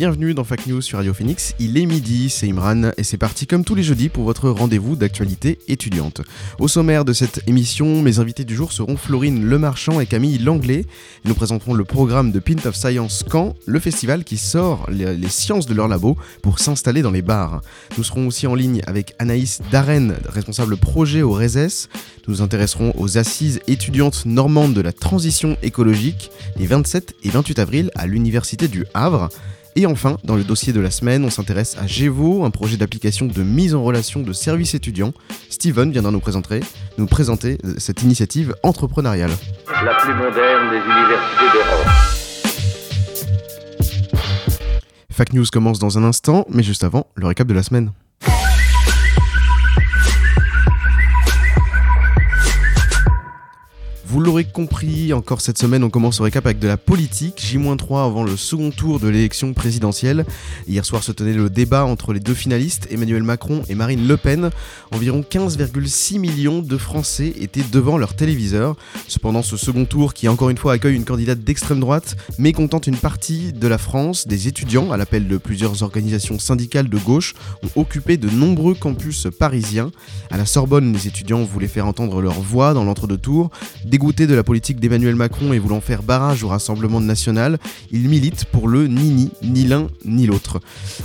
Bienvenus dans Fac News sur Radio Phoenix. Il est midi, c'est Imran et c'est parti comme tous les jeudis pour votre rendez-vous d'actualité étudiante. Au sommaire de cette émission, mes invités du jour seront Florine Lemarchand et Camille Langlais. Ils nous présenteront le programme de Pint of Science Caen, le festival qui sort les, les sciences de leur labo pour s'installer dans les bars. Nous serons aussi en ligne avec Anaïs Darren, responsable projet au RESES. Nous nous intéresserons aux assises étudiantes normandes de la transition écologique les 27 et 28 avril à l'Université du Havre. Et enfin, dans le dossier de la semaine, on s'intéresse à Gevo, un projet d'application de mise en relation de services étudiants. Steven viendra nous présenter, nous présenter euh, cette initiative entrepreneuriale. la plus moderne des universités d'Europe. Fac News commence dans un instant, mais juste avant, le récap de la semaine. Vous l'aurez compris, encore cette semaine, on commence au récap avec de la politique. J-3 avant le second tour de l'élection présidentielle. Hier soir se tenait le débat entre les deux finalistes, Emmanuel Macron et Marine Le Pen. Environ 15,6 millions de Français étaient devant leur téléviseur. Cependant, ce second tour, qui encore une fois accueille une candidate d'extrême droite, mécontente une partie de la France, des étudiants, à l'appel de plusieurs organisations syndicales de gauche, ont occupé de nombreux campus parisiens. À la Sorbonne, les étudiants voulaient faire entendre leur voix dans l'entre-deux-tours. Dégoûté de la politique d'Emmanuel Macron et voulant faire barrage au Rassemblement national, il milite pour le ni ni, ni l'un ni l'autre.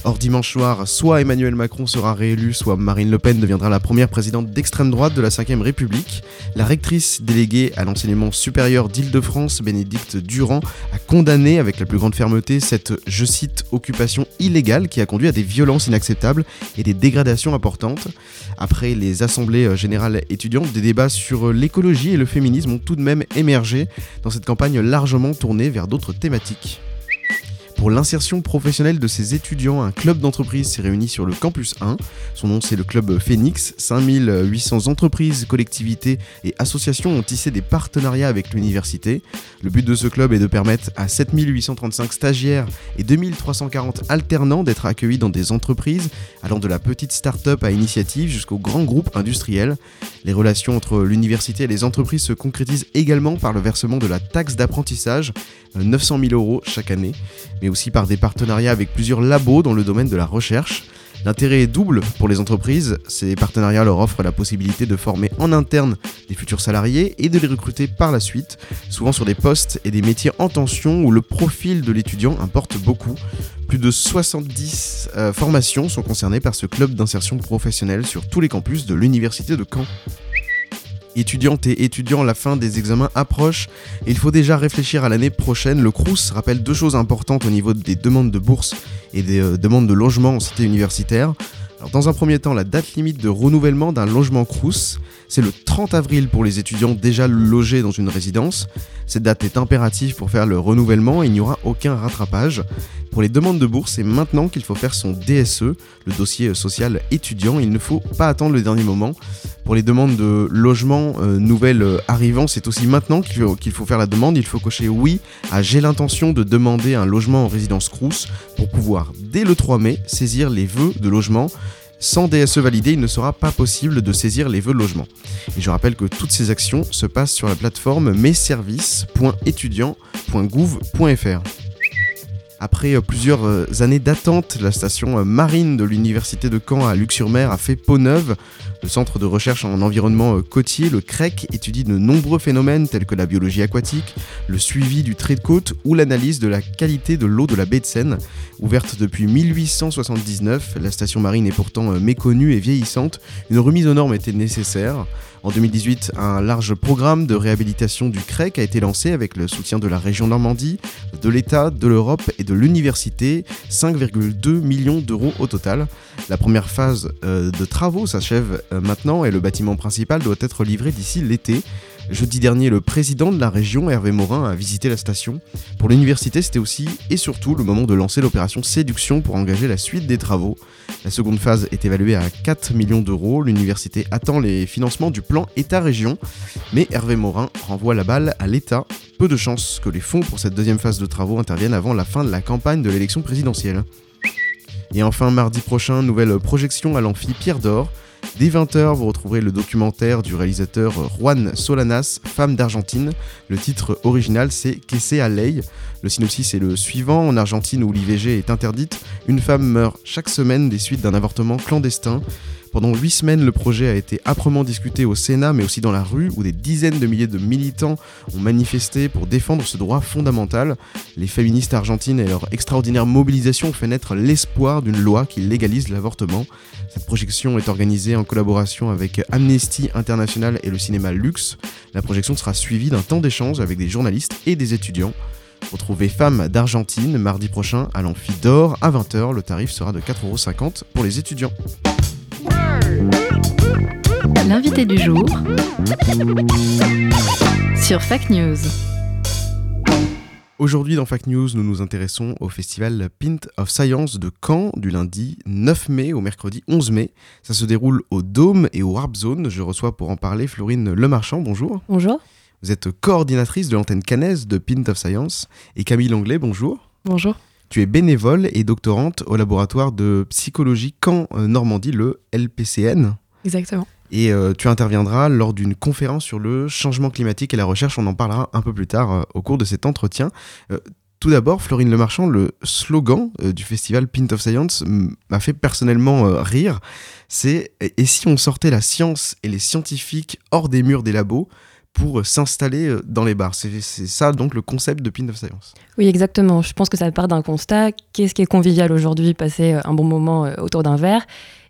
Or dimanche soir, soit Emmanuel Macron sera réélu, soit Marine Le Pen deviendra la première présidente d'extrême droite de la 5ème République. La rectrice déléguée à l'enseignement supérieur d'Île-de-France, Bénédicte Durand, a condamné avec la plus grande fermeté cette, je cite, occupation illégale qui a conduit à des violences inacceptables et des dégradations importantes. Après les assemblées euh, générales étudiantes, des débats sur euh, l'écologie et le féminisme ont tout de même émergé dans cette campagne largement tournée vers d'autres thématiques. Pour l'insertion professionnelle de ces étudiants, un club d'entreprise s'est réuni sur le campus 1. Son nom c'est le club Phoenix. 5800 entreprises, collectivités et associations ont tissé des partenariats avec l'université. Le but de ce club est de permettre à 7835 stagiaires et 2340 alternants d'être accueillis dans des entreprises, allant de la petite start-up à initiative jusqu'au grand groupe industriel. Les relations entre l'université et les entreprises se concrétisent également par le versement de la taxe d'apprentissage, euh, 900 000 euros chaque année, aussi par des partenariats avec plusieurs labos dans le domaine de la recherche. L'intérêt est double pour les entreprises, ces partenariats leur offrent la possibilité de former en interne des futurs salariés et de les recruter par la suite, souvent sur des postes et des métiers en tension où le profil de l'étudiant importe beaucoup. Plus de 70 euh, formations sont concernées par ce club d'insertion professionnelle sur tous les campus de l'université de Caen. Étudiantes et étudiants, la fin des examens approche il faut déjà réfléchir à l'année prochaine. Le CRUS rappelle deux choses importantes au niveau des demandes de bourse et des euh, demandes de logement en cité universitaire. Dans un premier temps, la date limite de renouvellement d'un logement CRUS, c'est le 30 avril pour les étudiants déjà logés dans une résidence. Cette date est impérative pour faire le renouvellement et il n'y aura aucun rattrapage. Pour les demandes de bourse, c'est maintenant qu'il faut faire son DSE, le dossier social étudiant. Il ne faut pas attendre le dernier moment. Pour les demandes de logement euh, nouvelles euh, arrivant, c'est aussi maintenant qu'il faut, faut faire la demande. Il faut cocher oui à j'ai l'intention de demander un logement en résidence Crous pour pouvoir, dès le 3 mai, saisir les vœux de logement. Sans DSE validé, il ne sera pas possible de saisir les vœux de logement. Et je rappelle que toutes ces actions se passent sur la plateforme messervices.étudiants.gouv.fr. Après euh, plusieurs euh, années d'attente, la station euh, marine de l'université de Caen à Luc-sur-Mer a fait peau neuve. Le centre de recherche en environnement euh, côtier, le CREC, étudie de nombreux phénomènes tels que la biologie aquatique, le suivi du trait de côte ou l'analyse de la qualité de l'eau de la baie de Seine. Ouverte depuis 1879, la station marine est pourtant euh, méconnue et vieillissante. Une remise aux normes était nécessaire. En 2018, un large programme de réhabilitation du CREC a été lancé avec le soutien de la région Normandie, de l'État, de l'Europe et de l'université, 5,2 millions d'euros au total. La première phase euh, de travaux s'achève euh, maintenant et le bâtiment principal doit être livré d'ici l'été. Jeudi dernier, le président de la région, Hervé Morin, a visité la station. Pour l'université, c'était aussi et surtout le moment de lancer l'opération Séduction pour engager la suite des travaux. La seconde phase est évaluée à 4 millions d'euros. L'université attend les financements du plan État-région, mais Hervé Morin renvoie la balle à l'État. Peu de chances que les fonds pour cette deuxième phase de travaux interviennent avant la fin de la campagne de l'élection présidentielle. Et enfin, mardi prochain, nouvelle projection à l'amphi Pierre d'Or. Dès 20h, vous retrouverez le documentaire du réalisateur Juan Solanas, Femme d'Argentine. Le titre original, c'est Qu'est-ce à Ley Le synopsis est le suivant. En Argentine, où l'IVG est interdite, une femme meurt chaque semaine des suites d'un avortement clandestin. Pendant huit semaines, le projet a été âprement discuté au Sénat, mais aussi dans la rue, où des dizaines de milliers de militants ont manifesté pour défendre ce droit fondamental. Les féministes argentines et leur extraordinaire mobilisation ont fait naître l'espoir d'une loi qui légalise l'avortement. Cette projection est organisée en collaboration avec Amnesty International et le cinéma Lux. La projection sera suivie d'un temps d'échange avec des journalistes et des étudiants. Retrouvez Femmes d'Argentine mardi prochain à l'Amphi d'Or à 20h. Le tarif sera de 4,50€ pour les étudiants. L'invité du jour sur Fact News. Aujourd'hui dans Fact News, nous nous intéressons au festival Pint of Science de Caen du lundi 9 mai au mercredi 11 mai. Ça se déroule au Dôme et au Warp Zone. Je reçois pour en parler Florine Lemarchand. Bonjour. Bonjour. Vous êtes coordinatrice de l'antenne canaise de Pint of Science. Et Camille Langlais, bonjour. Bonjour. Tu es bénévole et doctorante au laboratoire de psychologie Caen euh, Normandie, le LPCN. Exactement. Et euh, tu interviendras lors d'une conférence sur le changement climatique et la recherche. On en parlera un peu plus tard euh, au cours de cet entretien. Euh, tout d'abord, Florine Lemarchand, le slogan du festival Pint of Science m'a fait personnellement rire. C'est Et si on sortait la science et les scientifiques hors des murs des labos pour s'installer euh, dans les bars C'est ça donc le concept de Pint of Science. Oui, exactement. Je pense que ça part d'un constat. Qu'est-ce qui est convivial aujourd'hui Passer euh, un bon moment euh, autour d'un verre?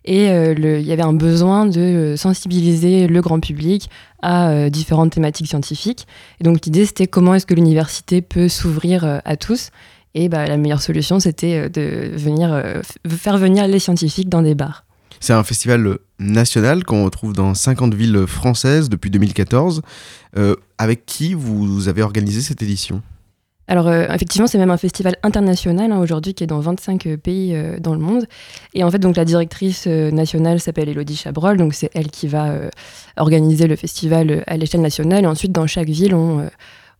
Et il y avait un besoin de sensibiliser le grand public à différentes thématiques scientifiques. Et donc l'idée, c'était comment est-ce que l'université peut s'ouvrir à tous? Et bah, la meilleure solution, c'était de venir, faire venir les scientifiques dans des bars. C'est un festival national qu'on retrouve dans 50 villes françaises depuis 2014. Euh, avec qui vous avez organisé cette édition? Alors euh, effectivement, c'est même un festival international hein, aujourd'hui qui est dans 25 euh, pays euh, dans le monde. Et en fait, donc la directrice euh, nationale s'appelle Elodie Chabrol, donc c'est elle qui va euh, organiser le festival euh, à l'échelle nationale. Et ensuite, dans chaque ville, on, euh,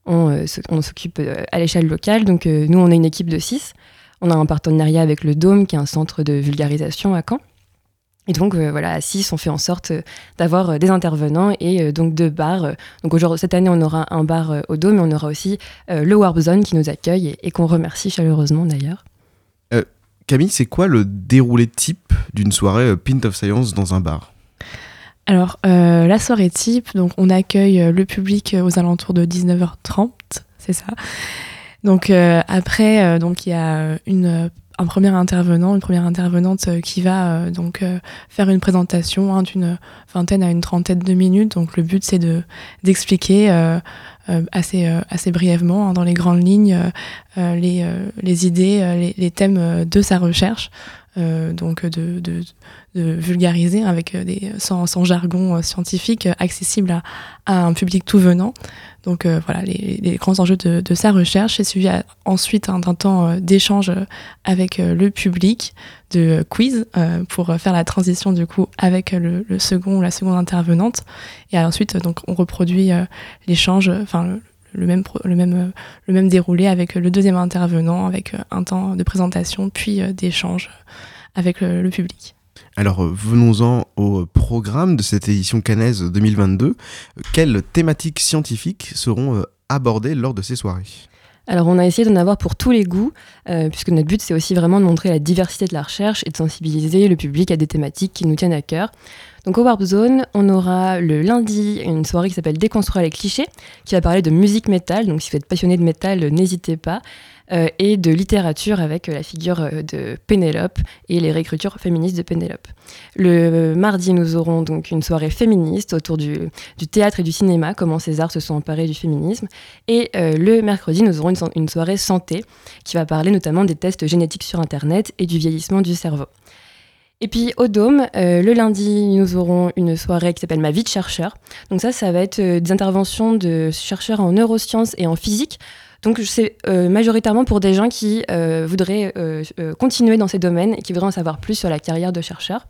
on, euh, s'occupe euh, à l'échelle locale. Donc euh, nous, on est une équipe de 6. On a un partenariat avec le Dôme, qui est un centre de vulgarisation à Caen. Et donc euh, voilà, à 6, on fait en sorte euh, d'avoir euh, des intervenants et euh, donc deux bars. Donc aujourd'hui, cette année, on aura un bar euh, au Dôme, mais on aura aussi euh, le Warp Zone qui nous accueille et, et qu'on remercie chaleureusement d'ailleurs. Camille, c'est quoi le déroulé type d'une soirée euh, Pint of Science dans un bar? Alors, euh, la soirée type, donc on accueille le public aux alentours de 19h30, c'est ça. Donc euh, après, euh, donc il y a une, euh, un premier intervenant, une première intervenante euh, qui va euh, donc euh, faire une présentation hein, d'une vingtaine à une trentaine de minutes. Donc le but c'est de d'expliquer assez assez brièvement hein, dans les grandes lignes les les idées, les, les thèmes de sa recherche. Donc de, de, vulgariser avec des sans, sans jargon scientifique accessible à un public tout venant. Donc euh, voilà les, grands enjeux de, sa recherche et suivi ensuite hein, d'un temps euh, d'échange euh, avec le public, de quiz pour faire la transition du coup avec le, second ou la seconde intervenante. Et ensuite donc on reproduit l'échange, enfin le, même, le, même, le même déroulé avec le deuxième intervenant, avec un temps de présentation, puis d'échange avec le public. Alors euh, venons-en au programme de cette édition canaise 2022. Euh, Quelles thématiques scientifiques seront euh, abordées lors de ces soirées? Alors on a essayé d'en avoir pour tous les goûts, euh, puisque notre but c'est aussi vraiment de montrer la diversité de la recherche et de sensibiliser le public à des thématiques qui nous tiennent à cœur. Donc au Warp Zone, on aura le lundi une soirée qui s'appelle Déconstruire les clichés, qui va parler de musique métal, donc si vous êtes passionné de métal, n'hésitez pas, euh, et de littérature avec euh, la figure euh, de Pénélope et les réécritures féministes de Pénélope. Le mardi, nous aurons donc une soirée féministe autour du, théâtre et du cinéma, comment ces arts se sont emparés du féminisme. Et le mercredi, nous aurons une, so- une soirée santé qui va parler notamment des tests génétiques sur Internet et du vieillissement du cerveau. Et puis au Dôme, le lundi, nous aurons une soirée qui s'appelle Ma vie de chercheur. Donc ça, ça va être des interventions de chercheurs en neurosciences et en physique. Donc c'est euh, majoritairement pour des gens qui euh, voudraient euh, continuer dans ces domaines et qui voudraient en savoir plus sur la carrière de chercheur.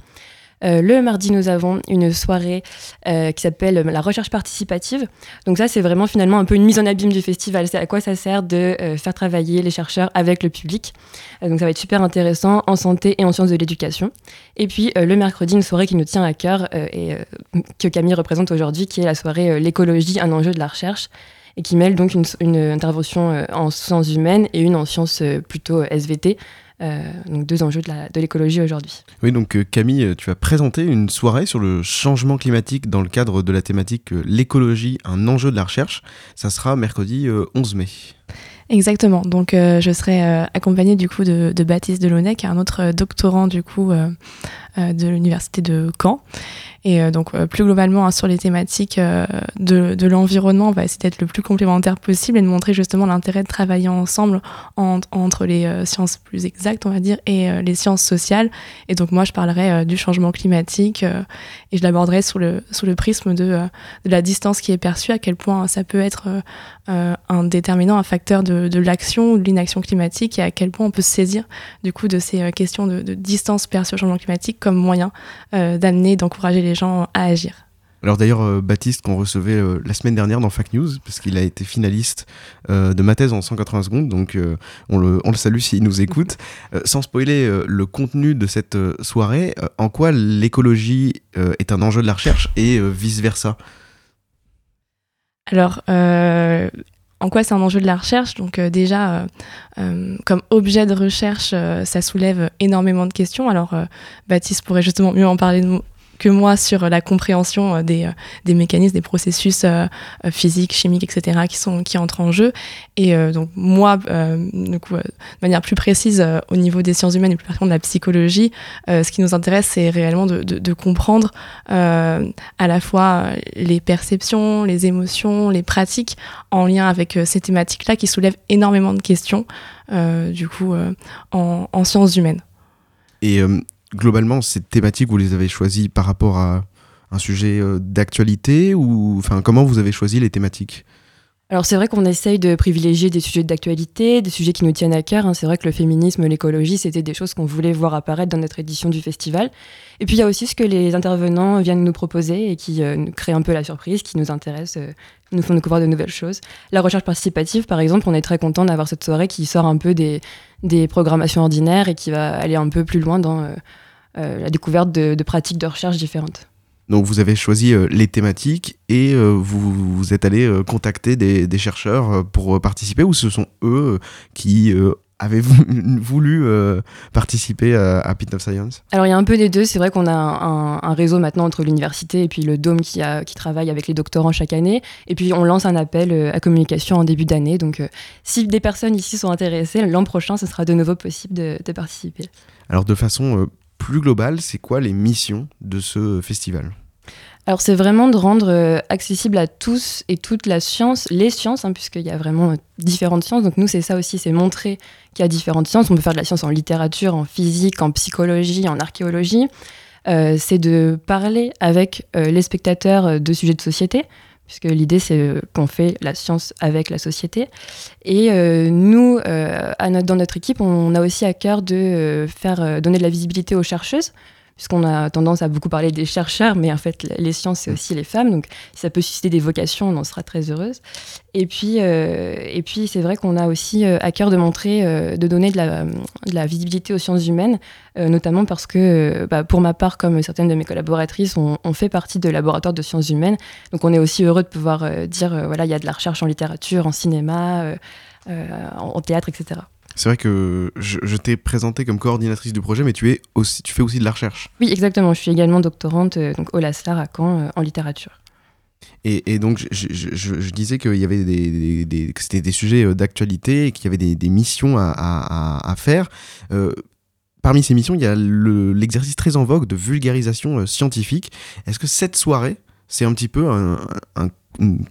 Le mardi, nous avons une soirée qui s'appelle la recherche participative. Donc ça, c'est vraiment finalement un peu une mise en abîme du festival. C'est à quoi ça sert de faire travailler les chercheurs avec le public. Donc ça va être super intéressant en santé et en sciences de l'éducation. Et puis le mercredi, une soirée qui nous tient à cœur et que Camille représente aujourd'hui, qui est la soirée L'écologie, un enjeu de la recherche et qui mêle donc une, une intervention euh, en sciences humaines et une en sciences euh, plutôt euh, SVT. Euh, donc deux enjeux de l'écologie aujourd'hui. Oui, donc euh, Camille, tu as présenté une soirée sur le changement climatique dans le cadre de la thématique euh, l'écologie, un enjeu de la recherche. Ça sera mercredi euh, 11 mai. Exactement. Donc, euh, je serai euh, accompagnée du coup de, de Baptiste Delaunay, qui est un autre doctorant du coup de l'université de Caen. Et euh, donc, euh, plus globalement, hein, sur les thématiques euh, de, de l'environnement, on va essayer d'être le plus complémentaire possible et de montrer justement l'intérêt de travailler ensemble en- entre les euh, sciences plus exactes, on va dire, et euh, les sciences sociales. Et donc, moi, je parlerai euh, du changement climatique euh, et je l'aborderai sous le, sous le prisme de, euh, de la distance qui est perçue, à quel point ça peut être euh, euh, un déterminant, un facteur de, de l'action ou de l'inaction climatique et à quel point on peut se saisir du coup de ces euh, questions de, de distance perçue au changement climatique comme moyen euh, d'amener, d'encourager les gens à agir. Alors d'ailleurs, euh, Baptiste, qu'on recevait euh, la semaine dernière dans Fact News, parce qu'il a été finaliste euh, de ma thèse en 180 secondes, donc on, le, on le salue s'il nous écoute. Sans spoiler le contenu de cette soirée, en quoi l'écologie est un enjeu de la recherche et vice-versa? Alors, euh, en quoi c'est un enjeu de la recherche Donc euh, déjà, euh, euh, comme objet de recherche, ça soulève énormément de questions. Alors, Baptiste pourrait justement mieux en parler de que moi sur la compréhension euh, des, euh, des mécanismes, des processus euh, euh, physiques, chimiques, etc., qui, sont, qui entrent en jeu. Et euh, donc, moi, euh, euh, de manière plus précise, euh, au niveau des sciences humaines et plus particulièrement de la psychologie, euh, ce qui nous intéresse, c'est réellement de, comprendre euh, à la fois euh, les perceptions, les émotions, les pratiques en lien avec euh, ces thématiques-là qui soulèvent énormément de questions, euh, du coup, euh, en, en sciences humaines. Et euh, globalement, ces thématiques, vous les avez choisies par rapport à un sujet euh, d'actualité ou enfin comment vous avez choisi les thématiques? Alors c'est vrai qu'on essaye de privilégier des sujets d'actualité, des sujets qui nous tiennent à cœur. hein. C'est vrai que le féminisme, l'écologie, c'était des choses qu'on voulait voir apparaître dans notre édition du festival. Et puis il y a aussi ce que les intervenants viennent nous proposer et qui euh, créent un peu la surprise, qui nous intéresse, euh, nous font découvrir de nouvelles choses. La recherche participative, par exemple, on est très content d'avoir cette soirée qui sort un peu des, des programmations ordinaires et qui va aller un peu plus loin dans euh, euh, la découverte de pratiques de recherche différentes. Donc vous avez choisi euh, les thématiques et euh, vous, vous êtes allé euh, contacter des, des chercheurs pour participer ou ce sont eux qui avaient vou- voulu euh, participer à, à Pit of Science? Alors il y a un peu des deux. C'est vrai qu'on a un, un- un réseau maintenant entre l'université et puis le Dôme qui, a, qui travaille avec les doctorants chaque année. Et puis on lance un appel à communication en début d'année. Donc euh, si des personnes ici sont intéressées, l'an prochain, ce sera de nouveau possible de, de participer. Alors de façon euh, plus globale, c'est quoi les missions de ce festival? Alors c'est vraiment de rendre euh, accessible à tous et toute la science, les sciences, hein, puisqu'il y a vraiment euh, différentes sciences. Donc nous c'est ça aussi, c'est montrer qu'il y a différentes sciences. On peut faire de la science en littérature, en physique, en psychologie, en archéologie. Euh, c'est de parler avec les spectateurs de sujets de société, puisque l'idée c'est euh, qu'on fait la science avec la société. Et euh, nous, euh, dans notre équipe, on a aussi à cœur de faire donner de la visibilité aux chercheuses puisqu'on a tendance à beaucoup parler des chercheurs, mais en fait, les sciences, c'est aussi les femmes. Donc, si ça peut susciter des vocations, on en sera très heureuse. Et puis, euh, et puis c'est vrai qu'on a aussi euh, à cœur de montrer, euh, de donner de la, visibilité aux sciences humaines, notamment parce que, bah, pour ma part, comme certaines de mes collaboratrices, on, fait partie de laboratoires de sciences humaines. Donc, on est aussi heureux de pouvoir dire, voilà, il y a de la recherche en littérature, en cinéma, en théâtre, etc. C'est vrai que je, je t'ai présenté comme coordinatrice du projet, mais tu, es aussi, tu fais aussi de la recherche. Oui, exactement. Je suis également doctorante euh, donc, au LASLAR à Caen euh, en littérature. Et, et donc, je, je- je- je disais qu'il y avait des, des- des- que c'était des sujets euh, d'actualité et qu'il y avait des, des missions à, à- à- à faire. Euh, parmi ces missions, il y a le- l'exercice très en vogue de vulgarisation scientifique. Est-ce que cette soirée, c'est un petit peu un, un- une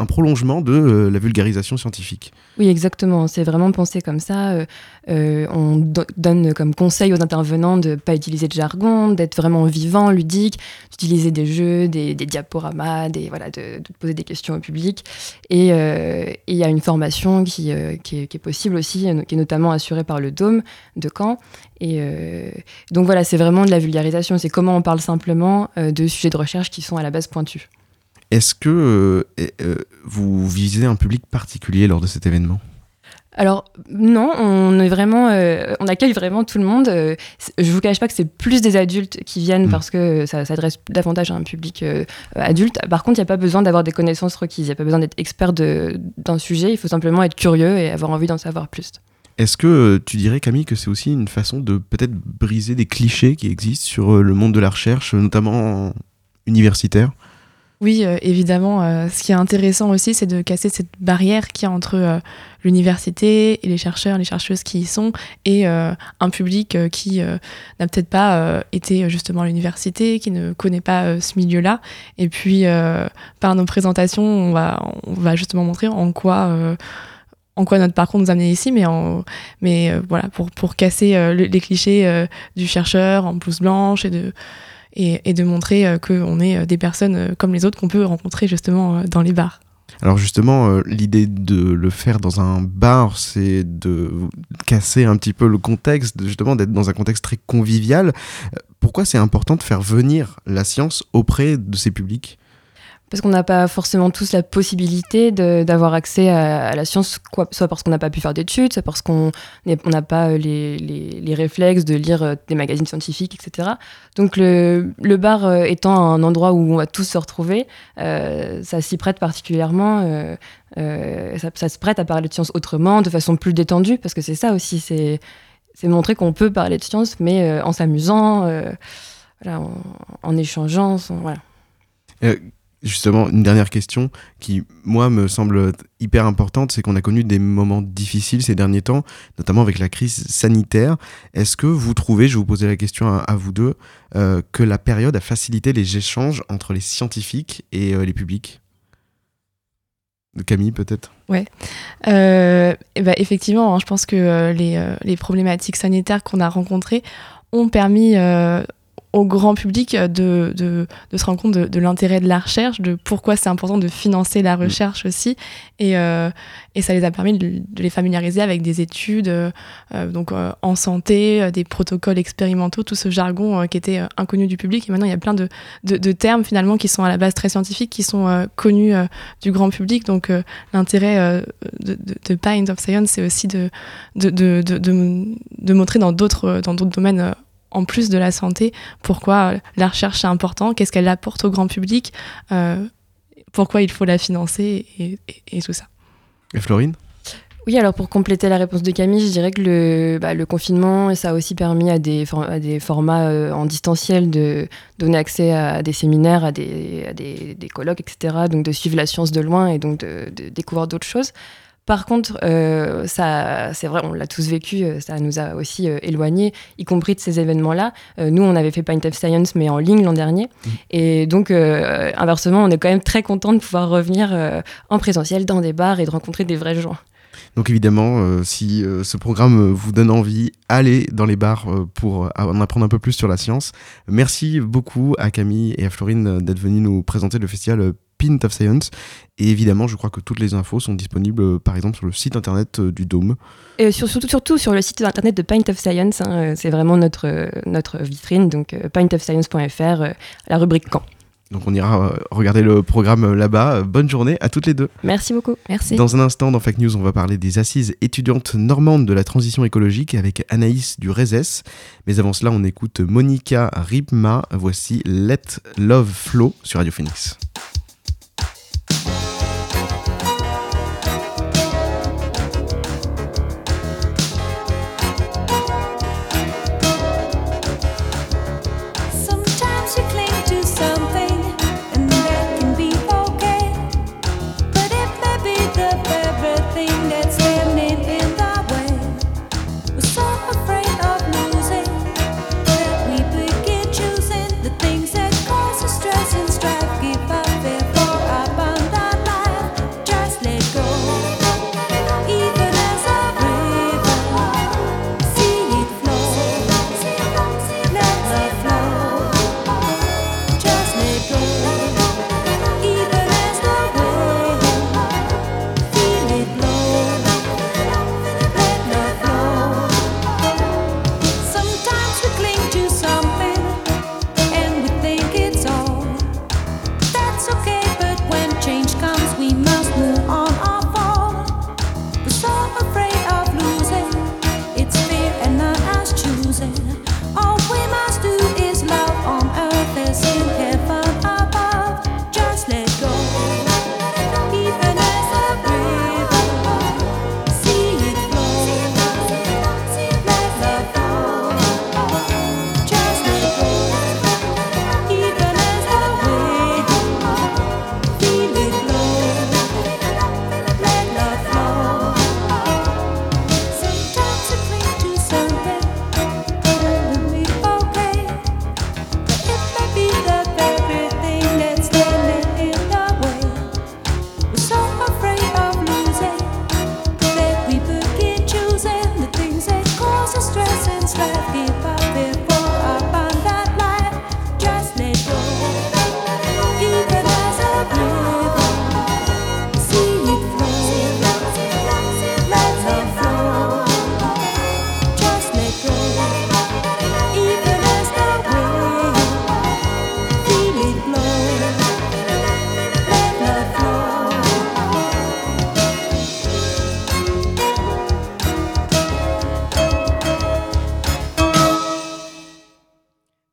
un prolongement de euh, la vulgarisation scientifique. Oui, exactement. C'est vraiment pensé comme ça. Euh, euh, on do- donne comme conseil aux intervenants de ne pas utiliser de jargon, d'être vraiment vivant, ludique, d'utiliser des jeux, des, diaporamas, des, voilà, de, poser des questions au public. Et il y a une formation qui, est, qui est possible aussi, qui est notamment assurée par le Dôme de Caen. Et donc voilà, c'est vraiment de la vulgarisation. C'est comment on parle simplement de sujets de recherche qui sont à la base pointus. Est-ce que euh, euh, vous visez un public particulier lors de cet événement? Alors non, on est vraiment, euh, on accueille vraiment tout le monde. Euh, je vous cache pas que c'est plus des adultes qui viennent Mm. parce que ça s'adresse davantage à un public euh, adulte. Par contre, il n'y a pas besoin d'avoir des connaissances requises. Il n'y a pas besoin d'être expert d'un sujet. Il faut simplement être curieux et avoir envie d'en savoir plus. Est-ce que tu dirais, Camille, que c'est aussi une façon de peut-être briser des clichés qui existent sur le monde de la recherche, notamment en- universitaire? Oui, euh, évidemment. euh, ce qui est intéressant aussi, c'est de casser cette barrière qu'il y a entre euh, l'université et les chercheurs, les chercheuses qui y sont, et un public qui n'a peut-être pas été justement à l'université, qui ne connaît pas ce milieu-là. Et puis, par nos présentations, on va, justement montrer en quoi. notre parcours nous a amené ici, mais, voilà, pour, casser le- les clichés du chercheur en blouse blanche et de, et, de montrer euh, qu'on est euh, des personnes euh, comme les autres qu'on peut rencontrer justement dans les bars. Alors justement, l'idée de le faire dans un bar, c'est de casser un petit peu le contexte, justement d'être dans un contexte très convivial. Pourquoi c'est important de faire venir la science auprès de ces publics? Parce qu'on n'a pas forcément tous la possibilité d'avoir accès à, la science, quoi, soit parce qu'on n'a pas pu faire d'études, soit parce qu'on n'a pas euh, les, réflexes de lire euh, des magazines scientifiques, etc. Donc le, bar euh, étant un endroit où on va tous se retrouver, ça s'y prête particulièrement. ça, ça se prête à parler de science autrement, de façon plus détendue, parce que c'est ça aussi, c'est montrer qu'on peut parler de science, mais en s'amusant, en, échangeant. voilà. Euh, Justement, une dernière question qui, moi, me semble hyper importante, c'est qu'on a connu des moments difficiles ces derniers temps, notamment avec la crise sanitaire. Est-ce que vous trouvez, je vais vous poser la question à, vous deux, euh, que la période a facilité les échanges entre les scientifiques et euh, les publics? Camille, peut-être? Euh, et ben, effectivement, hein, je pense que euh, les, euh, problématiques sanitaires qu'on a rencontrées ont permis euh, au grand public euh, de, de, de se rendre compte de, de l'intérêt de la recherche, de pourquoi c'est important de financer la recherche aussi. Et, euh, et ça les a permis de, les familiariser avec des études euh, donc, euh, en santé, des protocoles expérimentaux, tout ce jargon qui était inconnu du public. Et maintenant, il y a plein de, termes finalement qui sont à la base très scientifiques, qui sont connus du grand public. Donc l'intérêt de, Pint of Science, c'est aussi de, de, montrer dans d'autres dans d'autres domaines en plus de la santé, pourquoi euh, la recherche est important, qu'est-ce qu'elle apporte au grand public, euh, pourquoi il faut la financer et, et, et tout ça. Et Florine? Oui, alors pour compléter la réponse de Camille, je dirais que le, bah, le confinement, ça a aussi permis à des, for- à des formats euh, en distanciel de donner accès à des séminaires, à des, à des, des colloques, etc. Donc de suivre la science de loin et donc de, de découvrir d'autres choses. Par contre, euh, ça, c'est vrai, on l'a tous vécu, euh, ça nous a aussi euh, éloignés, y compris de ces événements-là. Euh, nous, on avait fait Pint of Science, mais en ligne l'an dernier. Et donc, inversement, on est quand même très content de pouvoir revenir en présentiel dans des bars et de rencontrer des vrais gens. Donc évidemment, euh, si euh, ce programme vous donne envie, allez dans les bars euh, pour en apprendre un peu plus sur la science. Merci beaucoup à Camille et à Florine d'être venus nous présenter le festival Pint of Science. Et évidemment, je crois que toutes les infos sont disponibles, euh, par exemple, sur le site internet euh, du Dôme. Et sur- surtout, surtout sur le site internet de Pint of Science, hein, euh, c'est vraiment notre, euh, notre vitrine, donc euh, pintofscience.fr, euh, la rubrique camp. Donc on ira euh, regarder le programme euh, là-bas. Euh, Bonne journée à toutes les deux. Merci beaucoup. Merci. Dans un instant, dans Fake News, on va parler des assises étudiantes normandes de la transition écologique avec Anaïs du. Mais avant cela, on écoute Monica Ripma. Voici Let Love Flow sur Radio Phoenix.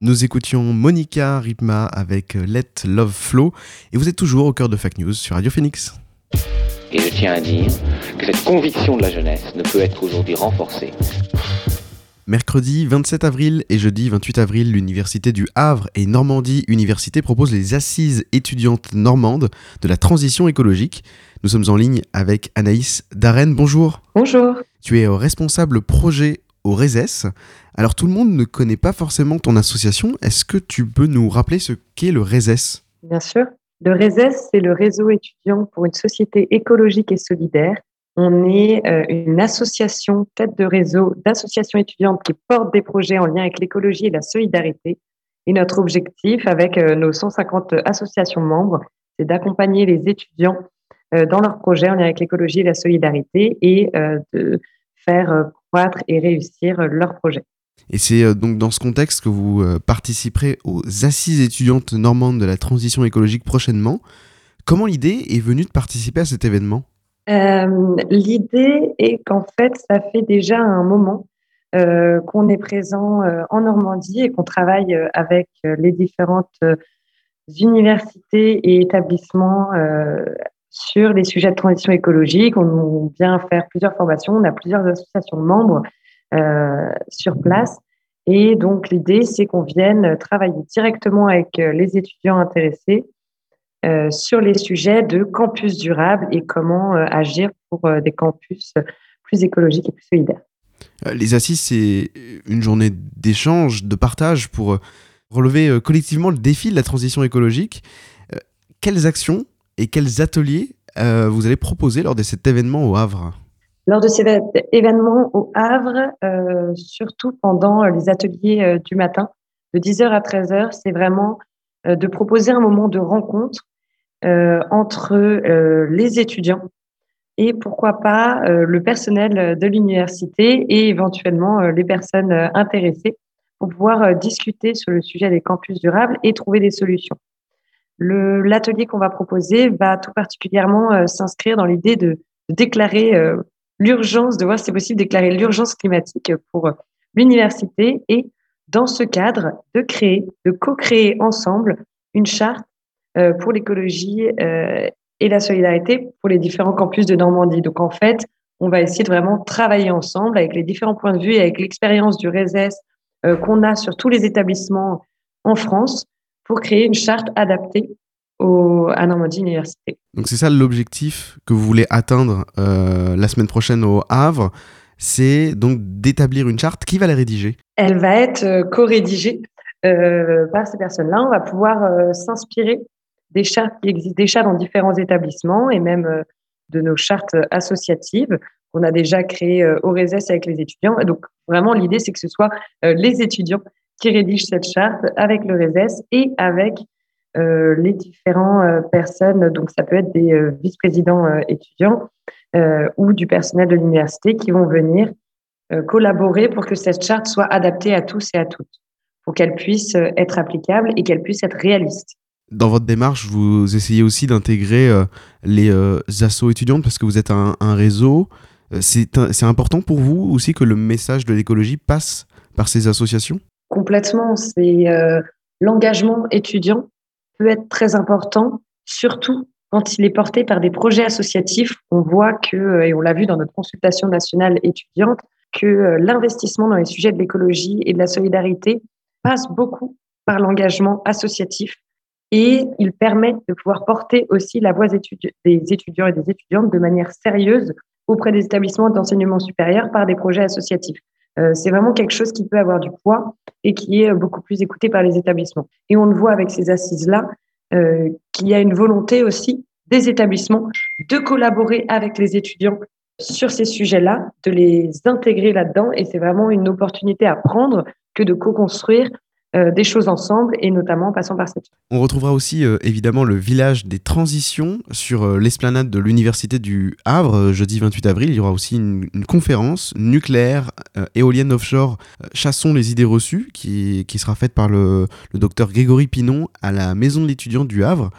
Nous écoutions Monica Ripma avec euh, Let Love Flow et vous êtes toujours au cœur de Fact News sur Radio Phoenix. Et je tiens à dire que cette conviction de la jeunesse ne peut être aujourd'hui renforcée. Mercredi 27 avril et jeudi 28 avril, l'Université du Havre et Normandie Université proposent les assises étudiantes normandes de la transition écologique. Nous sommes en ligne avec Anaïs Darren. Bonjour. Bonjour. Tu es euh, responsable projet au RESES. Alors tout le monde ne connaît pas forcément ton association. Est-ce que tu peux nous rappeler ce qu'est le RESES Bien sûr. Le RESES, c'est le réseau étudiant pour une société écologique et solidaire. On est euh, une association, tête de réseau d'associations étudiantes qui portent des projets en lien avec l'écologie et la solidarité. Et notre objectif avec euh, nos 150 associations membres, c'est d'accompagner les étudiants euh, dans leurs projets en lien avec l'écologie et la solidarité et de faire croître et réussir euh, leurs projets. Et c'est euh, donc dans ce contexte que vous euh, participerez aux assises étudiantes normandes de la transition écologique prochainement. Comment l'idée est venue de participer à cet événement? Euh, L'idée est qu'en fait, ça fait déjà un moment euh, qu'on est présent euh, en Normandie et qu'on travaille avec les différentes universités et établissements sur les sujets de transition écologique. On vient faire plusieurs formations, on a plusieurs associations de membres euh, sur place. Et donc, l'idée, c'est qu'on vienne travailler directement avec euh, les étudiants intéressés euh, sur les sujets de campus durable et comment agir pour des campus plus écologiques et plus solidaires. Les assises, c'est une journée d'échange, de partage pour relever collectivement le défi de la transition écologique. Quelles actions et quels ateliers euh, vous allez proposer lors de cet événement au Havre? Lors de ces éve- événements au Havre, euh, surtout pendant les ateliers euh, du matin, de 10h à 13h, c'est vraiment de proposer un moment de rencontre entre les étudiants et pourquoi pas le personnel de l'université et éventuellement les personnes intéressées pour pouvoir discuter sur le sujet des campus durables et trouver des solutions. L'atelier qu'on va proposer va tout particulièrement euh, s'inscrire dans l'idée de, déclarer euh, l'urgence, de voir si c'est possible de déclarer l'urgence climatique pour euh, l'université et dans ce cadre de créer, de co-créer ensemble une charte pour l'écologie et la solidarité pour les différents campus de Normandie. Donc en fait, on va essayer de vraiment travailler ensemble avec les différents points de vue et avec l'expérience du RESES qu'on a sur tous les établissements en France pour créer une charte adaptée au, à Normandie Université. Donc c'est ça l'objectif que vous voulez atteindre euh, la semaine prochaine au Havre, c'est donc d'établir une charte. Qui va la rédiger Elle va être euh, co-rédigée euh, par ces personnes-là. On va pouvoir s'inspirer des chartes qui existent déjà dans différents établissements et même de nos chartes associatives qu'on a déjà créées au RESES avec les étudiants. Et donc vraiment, l'idée, c'est que ce soit les étudiants qui rédigent cette charte avec le RESES et avec euh, les différentes euh, personnes. Donc ça peut être des euh, vice-présidents étudiants ou du personnel de l'université qui vont venir collaborer pour que cette charte soit adaptée à tous et à toutes, pour qu'elle puisse être applicable et qu'elle puisse être réaliste. Dans votre démarche, vous essayez aussi d'intégrer les assos étudiantes parce que vous êtes un, réseau. C'est important pour vous aussi que le message de l'écologie passe par ces associations? Complètement, c'est euh, l'engagement étudiant peut être très important, surtout quand il est porté par des projets associatifs. On voit que, euh, et on l'a vu dans notre consultation nationale étudiante, que euh, l'investissement dans les sujets de l'écologie et de la solidarité passe beaucoup par l'engagement associatif et il permet de pouvoir porter aussi la voix des étudiants et des étudiantes de manière sérieuse auprès des établissements d'enseignement supérieur par des projets associatifs. Euh, c'est vraiment quelque chose qui peut avoir du poids et qui est beaucoup plus écouté par les établissements. Et on le voit avec ces assises-là, euh, qu'il y a une volonté aussi des établissements de collaborer avec les étudiants sur ces sujets-là, de les intégrer là-dedans. Et c'est vraiment une opportunité à prendre que de co-construire euh, des choses ensemble et notamment en passant par cette. On retrouvera aussi euh, évidemment le village des transitions sur euh, l'esplanade de l'Université du Havre, jeudi 28 avril. Il y aura aussi une, conférence nucléaire, éolienne offshore, Chassons les idées reçues, qui, qui sera faite par le, le docteur Grégory Pinon à la Maison de l'étudiant du Havre.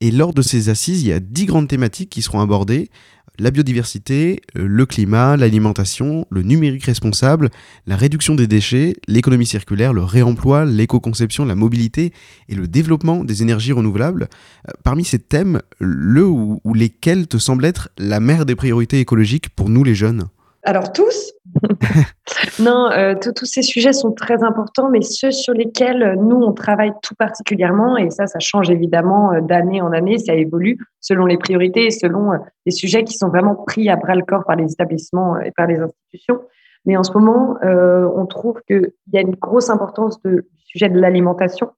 Et lors de ces assises, il y a dix grandes thématiques qui seront abordées. La biodiversité, euh, le climat, l'alimentation, le numérique responsable, la réduction des déchets, l'économie circulaire, le réemploi, l'éco-conception, la mobilité et le développement des énergies renouvelables. Euh, Parmi ces thèmes, le ou, lesquels te semblent être la mère des priorités écologiques pour nous les jeunes? Alors tous Non, euh, tous ces sujets sont très importants, mais ceux sur lesquels euh, nous, on travaille tout particulièrement, et ça, ça change évidemment euh, d'année en année, ça évolue selon les priorités et selon les sujets qui sont vraiment pris à bras le corps par les établissements et par les institutions. Mais en ce moment, euh, on trouve qu'il y a une grosse importance de, du sujet de l'alimentation.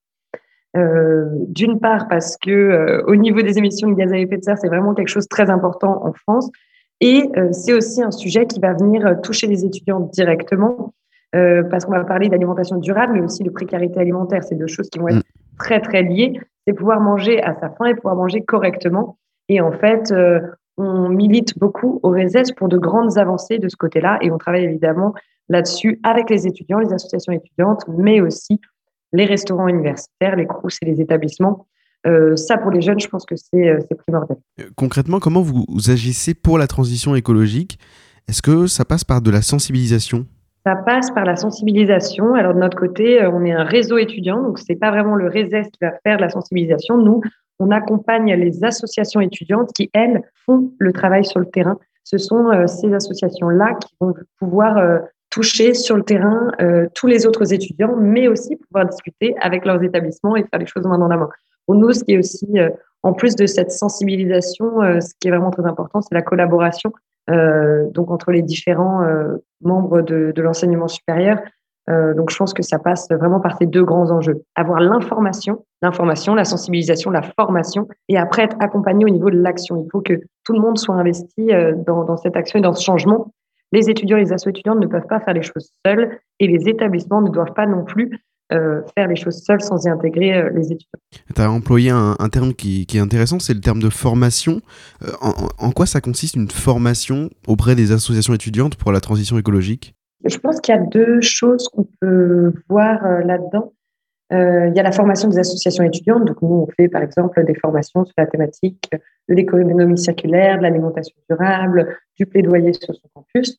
Euh, D'une part, parce que au niveau des émissions de gaz à effet de serre, c'est vraiment quelque chose de très important en France. Et euh, c'est aussi un sujet qui va venir euh, toucher les étudiants directement, euh, parce qu'on va parler d'alimentation durable, mais aussi de précarité alimentaire. C'est deux choses qui vont être très, très liées. C'est pouvoir manger à sa faim et pouvoir manger correctement. Et en fait, on milite beaucoup au RESES pour de grandes avancées de ce côté-là. Et on travaille évidemment là-dessus avec les étudiants, les associations étudiantes, mais aussi les restaurants universitaires, les CROUS et les établissements. Euh, ça, pour les jeunes, je pense que c'est euh, primordial. Euh, Concrètement, comment vous, vous agissez pour la transition écologique? Est-ce que ça passe par de la sensibilisation? Ça passe par la sensibilisation. Alors de notre côté, on est un réseau étudiant, donc c'est pas vraiment le RESES qui va faire de la sensibilisation. Nous, on accompagne les associations étudiantes qui, elles, font le travail sur le terrain. Ce sont euh, ces associations-là qui vont pouvoir euh, toucher sur le terrain euh, tous les autres étudiants, mais aussi pouvoir discuter avec leurs établissements et faire les choses main dans la main. Pour nous, ce qui est aussi, euh, en plus de cette sensibilisation, euh, ce qui est vraiment très important, c'est la collaboration euh, donc entre les différents membres de, l'enseignement supérieur. Donc, je pense que ça passe vraiment par ces deux grands enjeux. Avoir l'information, l'information, la sensibilisation, la formation, et après être accompagné au niveau de l'action. Il faut que tout le monde soit investi dans, cette action et dans ce changement. Les étudiants les assos étudiantes ne peuvent pas faire les choses seuls, et les établissements ne doivent pas non plus euh, faire les choses seuls sans y intégrer euh, les étudiants. Tu as employé un, un terme qui, qui est intéressant, c'est le terme de formation. Euh, en, en- quoi ça consiste une formation auprès des associations étudiantes pour la transition écologique? Je pense qu'il y a deux choses qu'on peut voir là-dedans. Il y a la formation des associations étudiantes. Donc, nous, on fait par exemple des formations sur la thématique de l'économie circulaire, de l'alimentation durable, du plaidoyer sur son campus,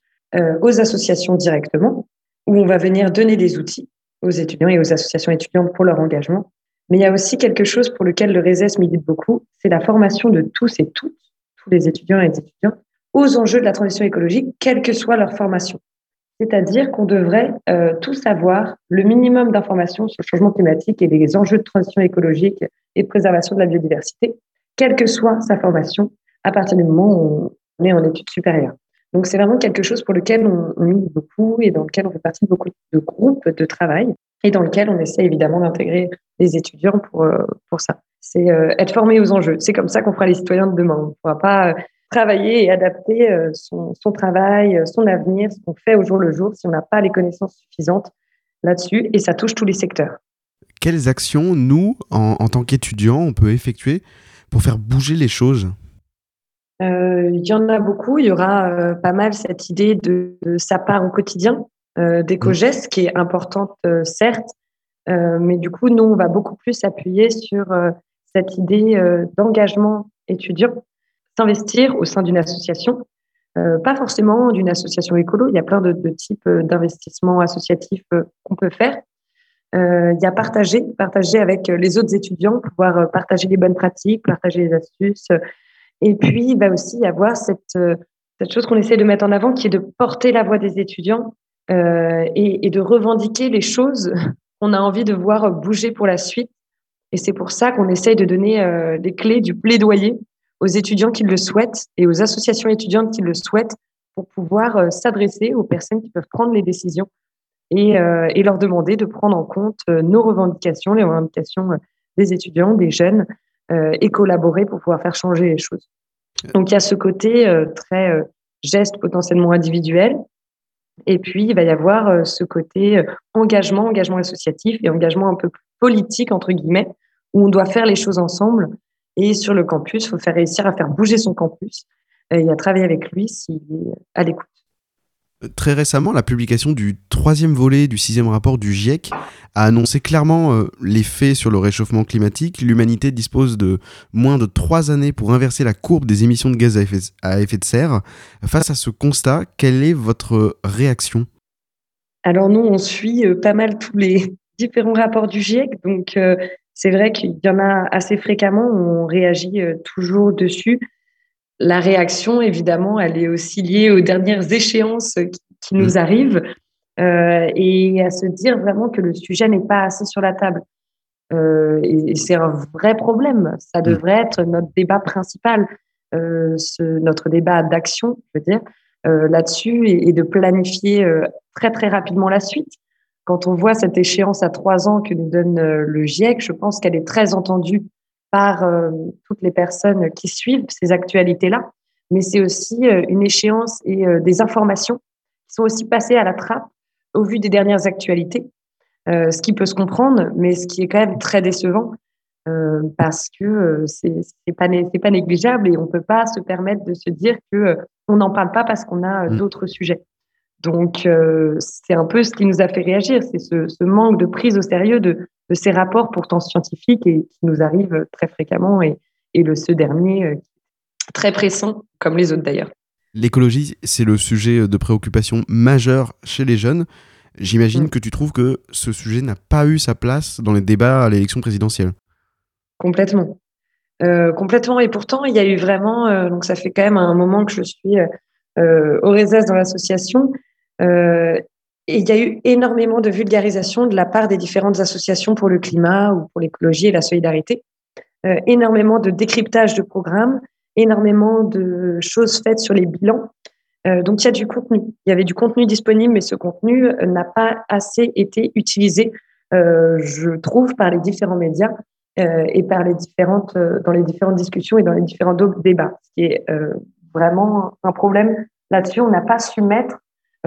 aux associations directement, où on va venir donner des outils aux étudiants et aux associations étudiantes pour leur engagement. Mais il y a aussi quelque chose pour lequel le RESES milite beaucoup, c'est la formation de tous et toutes, tous les étudiants et les étudiantes, aux enjeux de la transition écologique, quelle que soit leur formation. C'est-à-dire qu'on devrait euh, tous avoir le minimum d'informations sur le changement climatique et les enjeux de transition écologique et de préservation de la biodiversité, quelle que soit sa formation, à partir du moment où on est en études supérieures. Donc c'est vraiment quelque chose pour lequel on, on beaucoup et dans lequel on fait partie de beaucoup de groupes de travail et dans lequel on essaie évidemment d'intégrer les étudiants pour, euh, pour ça. C'est euh, être formé aux enjeux. C'est comme ça qu'on fera les citoyens de demain. On ne pourra pas euh, travailler et adapter son, travail, son avenir, ce qu'on fait au jour le jour si on n'a pas les connaissances suffisantes là-dessus et ça touche tous les secteurs. Quelles actions, nous, en, tant qu'étudiants, on peut effectuer pour faire bouger les choses? Il y en a beaucoup. Il y aura euh, pas mal cette idée de, de sa part au quotidien, euh, d'éco-gestes, qui est importante, euh, certes, euh, mais du coup, nous, on va beaucoup plus s'appuyer sur euh, cette idée euh, d'engagement étudiant, s'investir au sein d'une association, euh, pas forcément d'une association écolo. Il y a plein de, de types euh, d'investissements associatifs euh, qu'on peut faire. Euh, il y a partager, partager avec euh, les autres étudiants, pouvoir euh, partager les bonnes pratiques, partager les astuces. Et puis, il va aussi y avoir cette, euh, cette chose qu'on essaie de mettre en avant, qui est de porter la voix des étudiants euh, et, de revendiquer les choses qu'on a envie de voir bouger pour la suite. Et c'est pour ça qu'on essaye de donner euh, les clés du plaidoyer aux étudiants qui le souhaitent et aux associations étudiantes qui le souhaitent pour pouvoir euh, s'adresser aux personnes qui peuvent prendre les décisions et, leur demander de prendre en compte nos revendications, les revendications des étudiants, des jeunes, et collaborer pour pouvoir faire changer les choses. Donc il y a ce côté euh, très euh, geste potentiellement individuel, et puis il va y avoir euh, ce côté euh, engagement, engagement associatif et engagement un peu plus politique entre guillemets, où on doit faire les choses ensemble. Et sur le campus, il faut faire réussir à faire bouger son campus et à travailler avec lui s'il est à l'écoute. Très récemment, la publication du troisième volet du sixième rapport du GIEC a annoncé clairement euh, les faits sur le réchauffement climatique. L'humanité dispose de moins de trois années pour inverser la courbe des émissions de gaz à effet, de serre. Face à ce constat, quelle est votre réaction? Alors nous, on suit euh, pas mal tous les différents rapports du GIEC, donc euh, c'est vrai qu'il y en a assez fréquemment, on réagit euh, toujours dessus. La réaction, évidemment, elle est aussi liée aux dernières échéances qui, qui nous arrivent euh, et à se dire vraiment que le sujet n'est pas assez sur la table. Euh, et et c'est un vrai problème. Ça devrait être notre débat principal, euh, ce, notre débat d'action, je veux dire, là-dessus et, et de planifier très très rapidement la suite. Quand on voit cette échéance à trois ans que nous donne le GIEC, je pense qu'elle est très entendue par euh, toutes les personnes qui suivent ces actualités-là. Mais c'est aussi euh, une échéance et euh, des informations qui sont aussi passées à la trappe au vu des dernières actualités. Ce qui peut se comprendre, mais ce qui est quand même très décevant parce que c'est pas c'est pas négligeable et on peut pas se permettre de se dire que on n'en parle pas parce qu'on a euh, Mm. d'autres sujets. Donc euh, c'est un peu ce qui nous a fait réagir, c'est ce, ce manque de prise au sérieux de, de ces rapports pourtant scientifiques et qui nous arrivent très fréquemment et, et le ce dernier euh, très pressant comme les autres d'ailleurs. L'écologie, c'est le sujet de préoccupation majeur chez les jeunes. J'imagine Mm. que tu trouves que ce sujet n'a pas eu sa place dans les débats à l'élection présidentielle. Complètement. Euh, complètement. Et pourtant, il y a eu vraiment, donc ça fait quand même un moment que je suis au RESES dans l'association, euh, il y a eu énormément de vulgarisation de la part des différentes associations pour le climat ou pour l'écologie et la solidarité, Euh, énormément de décryptage de programmes, énormément de choses faites sur les bilans. Euh, donc il y a du contenu. Il y avait du contenu disponible, mais ce contenu euh, n'a pas assez été utilisé, euh, je trouve, par les différents médias euh, et par les différentes, dans les différentes discussions et dans les différents débats. Ce qui est vraiment un problème là-dessus. On n'a pas su mettre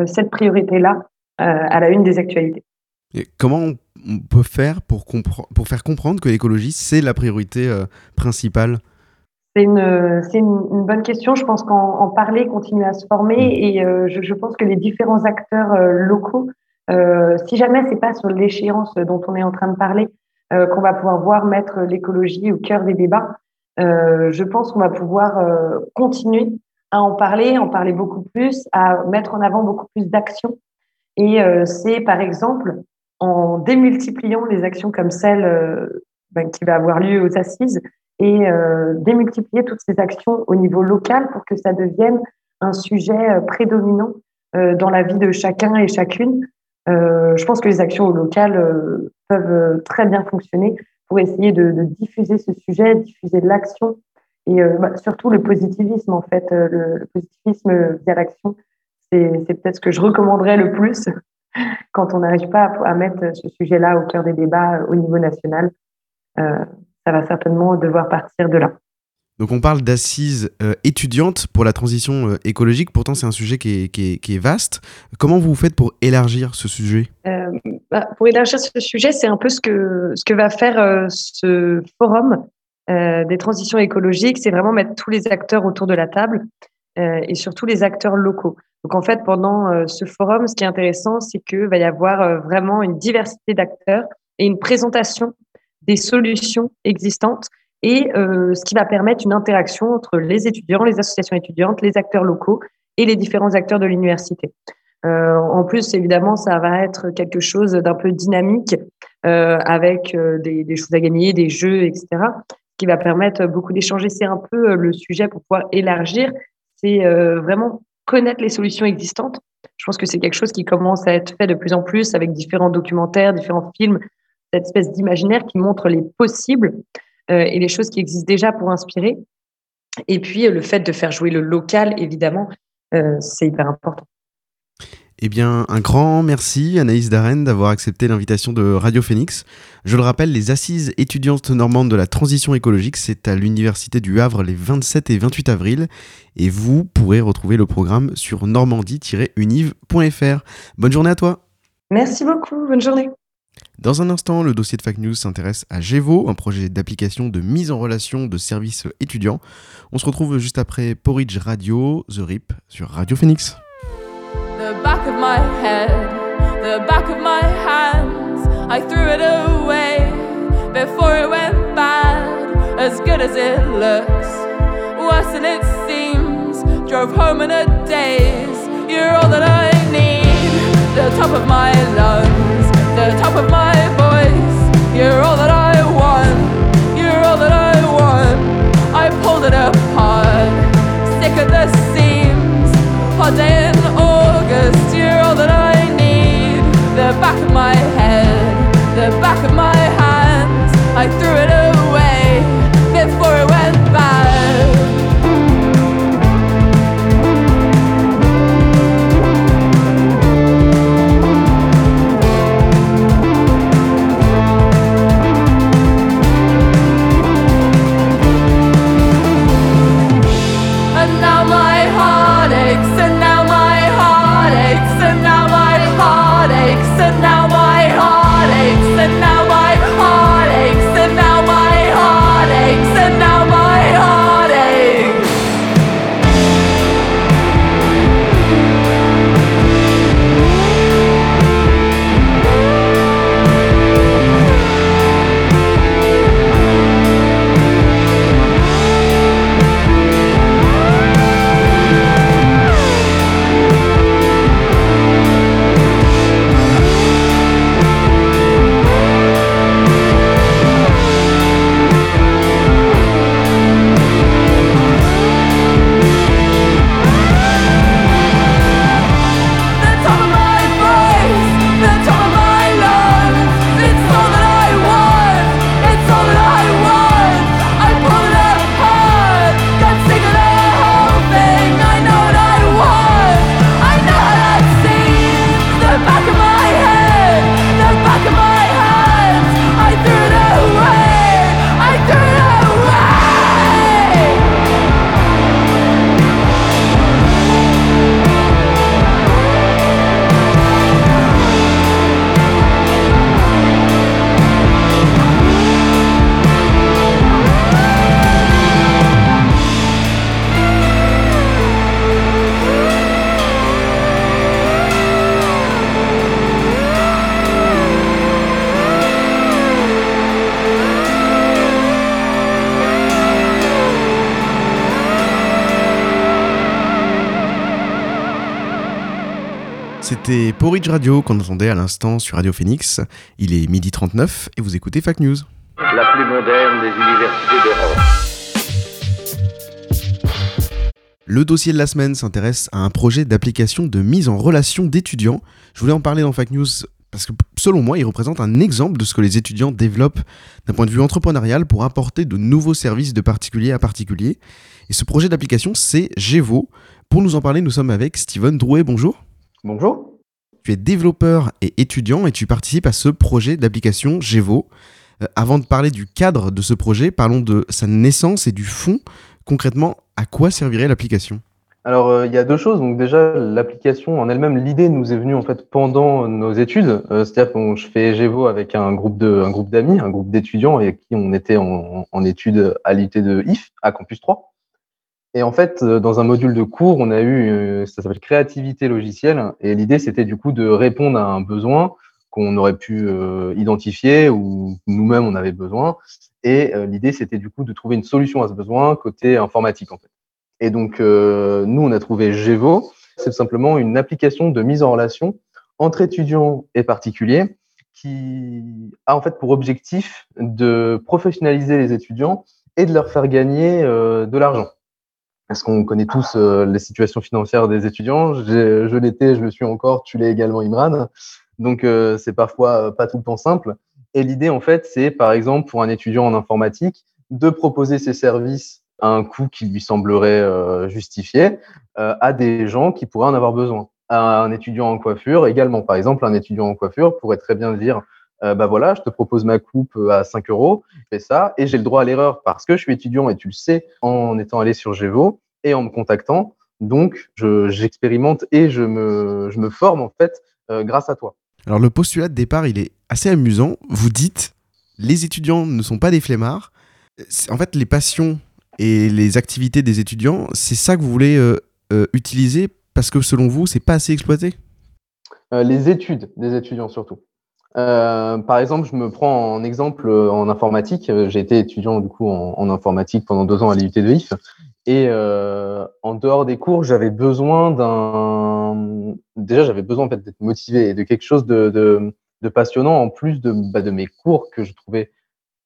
cette priorité-là euh, à la une des actualités. Et comment on peut faire pour, faire comprendre que l'écologie, c'est la priorité euh, principale? C'est une, c'est une, une bonne question. Je pense qu'en en parler, continuer à se former, et euh, je, je pense que les différents acteurs euh, locaux, euh, si jamais c'est pas sur l'échéance dont on est en train de parler, euh, qu'on va pouvoir voir mettre l'écologie au cœur des débats, euh, je pense qu'on va pouvoir euh, continuer à en parler, en parler beaucoup plus, à mettre en avant beaucoup plus d'actions. Et euh, c'est par exemple en démultipliant les actions comme celle euh, ben, qui va avoir lieu aux assises et euh, démultiplier toutes ces actions au niveau local pour que ça devienne un sujet euh, prédominant euh, dans la vie de chacun et chacune. Je pense que les actions locales peuvent très bien fonctionner pour essayer de, de diffuser ce sujet, diffuser de l'action et euh, bah, surtout le positivisme en fait, euh, le, le positivisme via l'action, c'est peut-être ce que je recommanderais le plus quand on n'arrive pas à, à mettre ce sujet-là au cœur des débats euh, au niveau national. Euh, ça va certainement devoir partir de là. Donc on parle d'assises euh, étudiantes pour la transition euh, écologique, pourtant c'est un sujet qui est, qui est- qui est vaste. Comment vous faites pour élargir ce sujet? Bah, pour élargir ce sujet, c'est un peu ce que, ce que va faire ce forum des transitions écologiques, c'est vraiment mettre tous les acteurs autour de la table euh, et surtout les acteurs locaux. Donc en fait, pendant euh, ce forum, ce qui est intéressant, c'est qu'il va y avoir euh, vraiment une diversité d'acteurs et une présentation des solutions existantes et euh, ce qui va permettre une interaction entre les étudiants, les associations étudiantes, les acteurs locaux et les différents acteurs de l'université. Euh, en plus, évidemment, ça va être quelque chose d'un peu dynamique euh, avec euh, des, des choses à gagner, des jeux, etc., qui va permettre beaucoup d'échanger. C'est un peu euh, le sujet pour pouvoir élargir, c'est euh, vraiment connaître les solutions existantes. Je pense que c'est quelque chose qui commence à être fait de plus en plus avec différents documentaires, différents films, cette espèce d'imaginaire qui montre les possibles euh, et les choses qui existent déjà pour inspirer. Et puis, le fait de faire jouer le local, évidemment, c'est hyper important. Eh bien, un grand merci Anaïs Darren d'avoir accepté l'invitation de Radio Phoenix. Je le rappelle, les assises étudiantes normandes de la transition écologique, c'est à l'Université du Havre les 27 et 28 avril. Et vous pourrez retrouver le programme sur normandie-univ.fr. Bonne journée à toi Merci beaucoup, bonne journée. Dans un instant, le dossier de Fact News s'intéresse à Gevo, un projet d'application de mise en relation de services étudiants. On se retrouve juste après Porridge Radio, The RIP, sur Radio Phoenix. Back of my head, the back of my hands. I threw it away before it went bad. As good as it looks, worse than it seems. Drove home in a daze. You're all that I need. The top of my lungs, the top of my voice. You're all that I want. You're all that I want. I pulled it apart, sick at the seams. Hot day Radio qu'on entendait à l'instant sur Radio Phoenix. Il est midi 39 et vous écoutez Fact News. La plus moderne des universités d'Europe. Le dossier de la semaine s'intéresse à un projet d'application de mise en relation d'étudiants. Je voulais en parler dans Fact News parce que selon moi, il représente un exemple de ce que les étudiants développent d'un point de vue entrepreneurial pour apporter de nouveaux services de particulier à particulier. Et ce projet d'application, c'est Gevo. Pour nous en parler, nous sommes avec Steven Drouet. Bonjour. Bonjour. Tu es développeur et étudiant et tu participes à ce projet d'application Gevo. Euh, avant de parler du cadre de ce projet, parlons de sa naissance et du fond. Concrètement, à quoi servirait l'application? Alors, euh, il y a deux choses. Donc déjà, l'application en elle-même, l'idée nous est venue en fait pendant nos études. Euh, C'est-à-dire que je fais Gevo avec un groupe de, un groupe d'amis, un groupe d'étudiants avec qui on était en, en études à l'IT de IF, à Campus 3. Et en fait, euh, dans un module de cours, on a eu, euh, ça s'appelle créativité logicielle. Et l'idée, c'était du coup de répondre à un besoin qu'on aurait pu euh, identifier ou nous-mêmes on avait besoin. Et euh, l'idée, c'était du coup de trouver une solution à ce besoin côté informatique en fait. Et donc, euh, nous, on a trouvé Gevo. C'est simplement une application de mise en relation entre étudiants et particuliers qui a en fait pour objectif de professionnaliser les étudiants et de leur faire gagner de l'argent. Parce qu'on connaît tous euh, les situations financières des étudiants. Je l'étais, je le suis encore, tu l'es également, Imran. Donc, euh, c'est parfois euh, pas tout le temps simple. Et l'idée, en fait, c'est par exemple pour un étudiant en informatique de proposer ses services à un coût qui lui semblerait euh, justifié euh, à des gens qui pourraient en avoir besoin. À un étudiant en coiffure également. Par exemple, un étudiant en coiffure pourrait très bien dire euh, bah voilà, je te propose ma coupe euh, à 5 euros, fais ça, et j'ai le droit à l'erreur parce que je suis étudiant et tu le sais en étant allé sur Gevo et en me contactant. Donc, je- j'expérimente et je me, je me forme en fait euh, grâce à toi. Alors le postulat de départ, il est assez amusant. Vous dites, les étudiants ne sont pas des flemmards. En fait, les passions et les activités des étudiants, c'est ça que vous voulez euh, utiliser parce que selon vous, c'est pas assez exploité? Les études des étudiants surtout. Euh, par exemple, je me prends en exemple euh, en informatique. Euh, J'ai été étudiant du coup en, informatique pendant deux ans à l'IUT de IF. Et euh, en dehors des cours, j'avais besoin d'un. Déjà, j'avais besoin en fait, d'être motivé et de quelque chose de, de, de passionnant en plus de, bah, de mes cours que je trouvais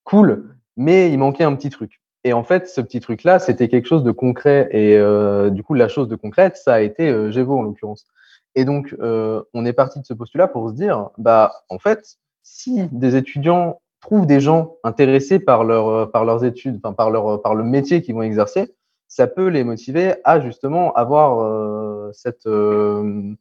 cool, mais il manquait un petit truc. Et en fait, ce petit truc-là, c'était quelque chose de concret. Et euh, du coup, la chose de concrète, ça a été euh, Gévo en l'occurrence. Et donc, euh, on est parti de ce postulat pour se dire, bah, en fait, si des étudiants trouvent des gens intéressés par, leur, par leurs études, enfin, par, leur, par le métier qu'ils vont exercer, ça peut les motiver à justement avoir euh, cette, euh,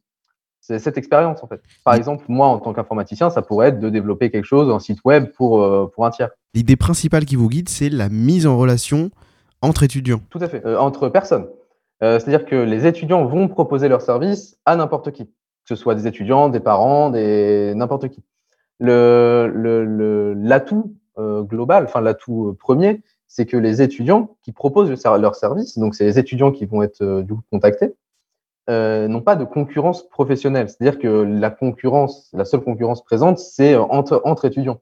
cette expérience en fait. Par exemple, moi en tant qu'informaticien, ça pourrait être de développer quelque chose, un site web pour, euh, pour un tiers. L'idée principale qui vous guide, c'est la mise en relation entre étudiants. Tout à fait, euh, entre personnes. Euh, C'est-à-dire que les étudiants vont proposer leurs services à n'importe qui, que ce soit des étudiants, des parents, des n'importe qui. L'atout euh, global, enfin l'atout euh, premier, c'est que les étudiants qui proposent le leurs services, donc c'est les étudiants qui vont être du coup contactés, n'ont pas de concurrence professionnelle. C'est-à-dire que la concurrence, la seule concurrence présente, c'est entre, étudiants.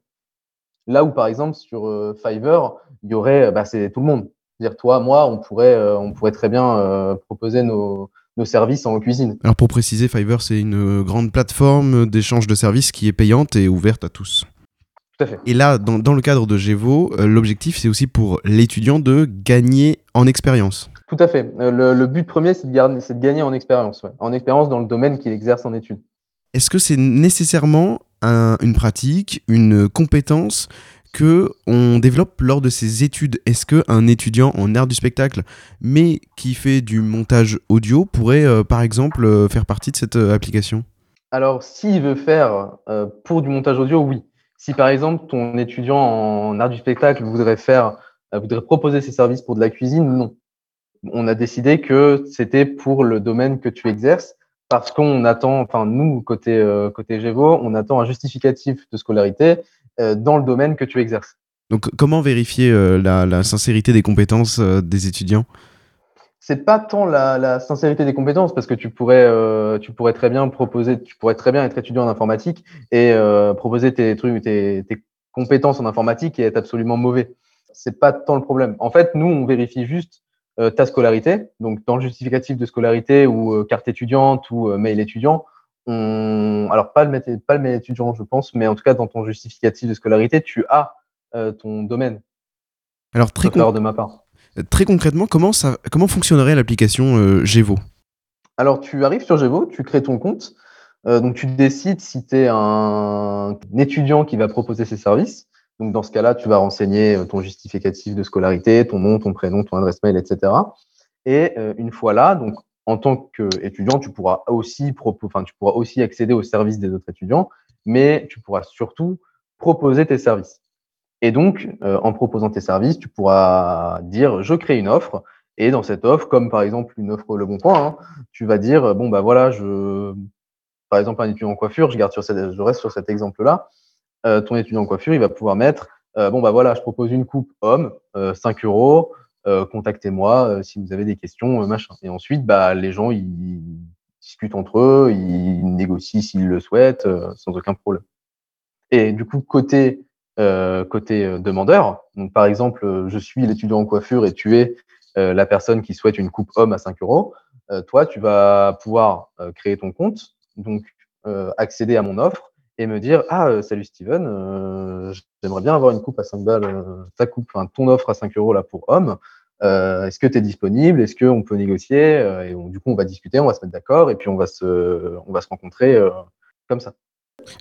Là où, par exemple, sur Fiverr, il y aurait, bah, c'est tout le monde. C'est-à-dire, toi, moi, on pourrait, euh, on pourrait très bien euh, proposer nos, nos services en cuisine. Alors pour préciser, Fiverr, c'est une grande plateforme d'échange de services qui est payante et ouverte à tous. Tout à fait. Et là, dans, dans le cadre de Gévo, euh, l'objectif, c'est aussi pour l'étudiant de gagner en expérience. Tout à fait. Euh, le, le but premier, c'est de, gagner en expérience, ouais. en expérience dans le domaine qu'il exerce en études. Est-ce que c'est nécessairement un- une pratique, une compétence que on développe lors de ses études Est-ce qu'un étudiant en art du spectacle, mais qui fait du montage audio, pourrait euh, par exemple euh, faire partie de cette euh, application? Alors, s'il veut faire pour du montage audio, oui. Si par exemple ton étudiant en art du spectacle voudrait faire, voudrait proposer ses services pour de la cuisine, non. On a décidé que c'était pour le domaine que tu exerces parce qu'on attend, enfin nous côté côté Gévo, on attend un justificatif de scolarité dans le domaine que tu exerces. Donc comment vérifier euh, la, la sincérité des compétences euh, des étudiants? C'est pas tant la, la sincérité des compétences parce que tu pourrais euh, tu pourrais très bien proposer tu pourrais très bien être étudiant en informatique et euh, proposer tes trucs tes, tes compétences en informatique et être absolument mauvais. C'est pas tant le problème. En fait nous on vérifie juste euh, ta scolarité donc dans le justificatif de scolarité ou euh, carte étudiante ou euh, mail étudiant on alors pas le pas le étudiant je pense mais en tout cas dans ton justificatif de scolarité tu as euh, ton domaine Alors très, de ma part Euh, Très concrètement, comment, ça, comment fonctionnerait l'application euh, Gévo Alors, tu arrives sur Gévo, tu crées ton compte. Euh, donc, tu décides si tu es un, un étudiant qui va proposer ses services. Donc, dans ce cas-là, tu vas renseigner ton justificatif de scolarité, ton nom, ton prénom, ton adresse mail, etc. Et une fois là, donc, en tant qu'étudiant, tu pourras aussi enfin, tu pourras aussi accéder aux services des autres étudiants, mais tu pourras surtout proposer tes services. Et donc, euh, en proposant tes services, tu pourras dire je crée une offre. Et dans cette offre, comme par exemple une offre Le Bon Coin, hein, tu vas dire bon bah voilà, je par exemple un étudiant en coiffure, je garde sur je reste sur cet exemple-là. Euh, ton étudiant en coiffure, il va pouvoir mettre euh, bon bah voilà, je propose une coupe homme, euh, 5 euros. Euh, contactez-moi euh, si vous avez des questions, euh, machin. Et ensuite, bah les gens ils discutent entre eux, ils négocient s'ils le souhaitent, sans aucun problème. Et du coup, côté côté demandeur. Donc, par exemple, je suis l'étudiant en coiffure et tu es la personne qui souhaite une coupe homme à 5 euros. Toi, tu vas pouvoir créer ton compte, donc accéder à mon offre et me dire Ah, euh, salut Steven, euh, j'aimerais bien avoir une coupe à 5 balles, euh, ta coupe, enfin, ton offre à 5 euros là pour homme. Euh, Est-ce que tu es disponible? Est-ce qu'on peut négocier? Et on- du coup, on va discuter, on va se mettre d'accord et puis on va se, on va se rencontrer comme ça.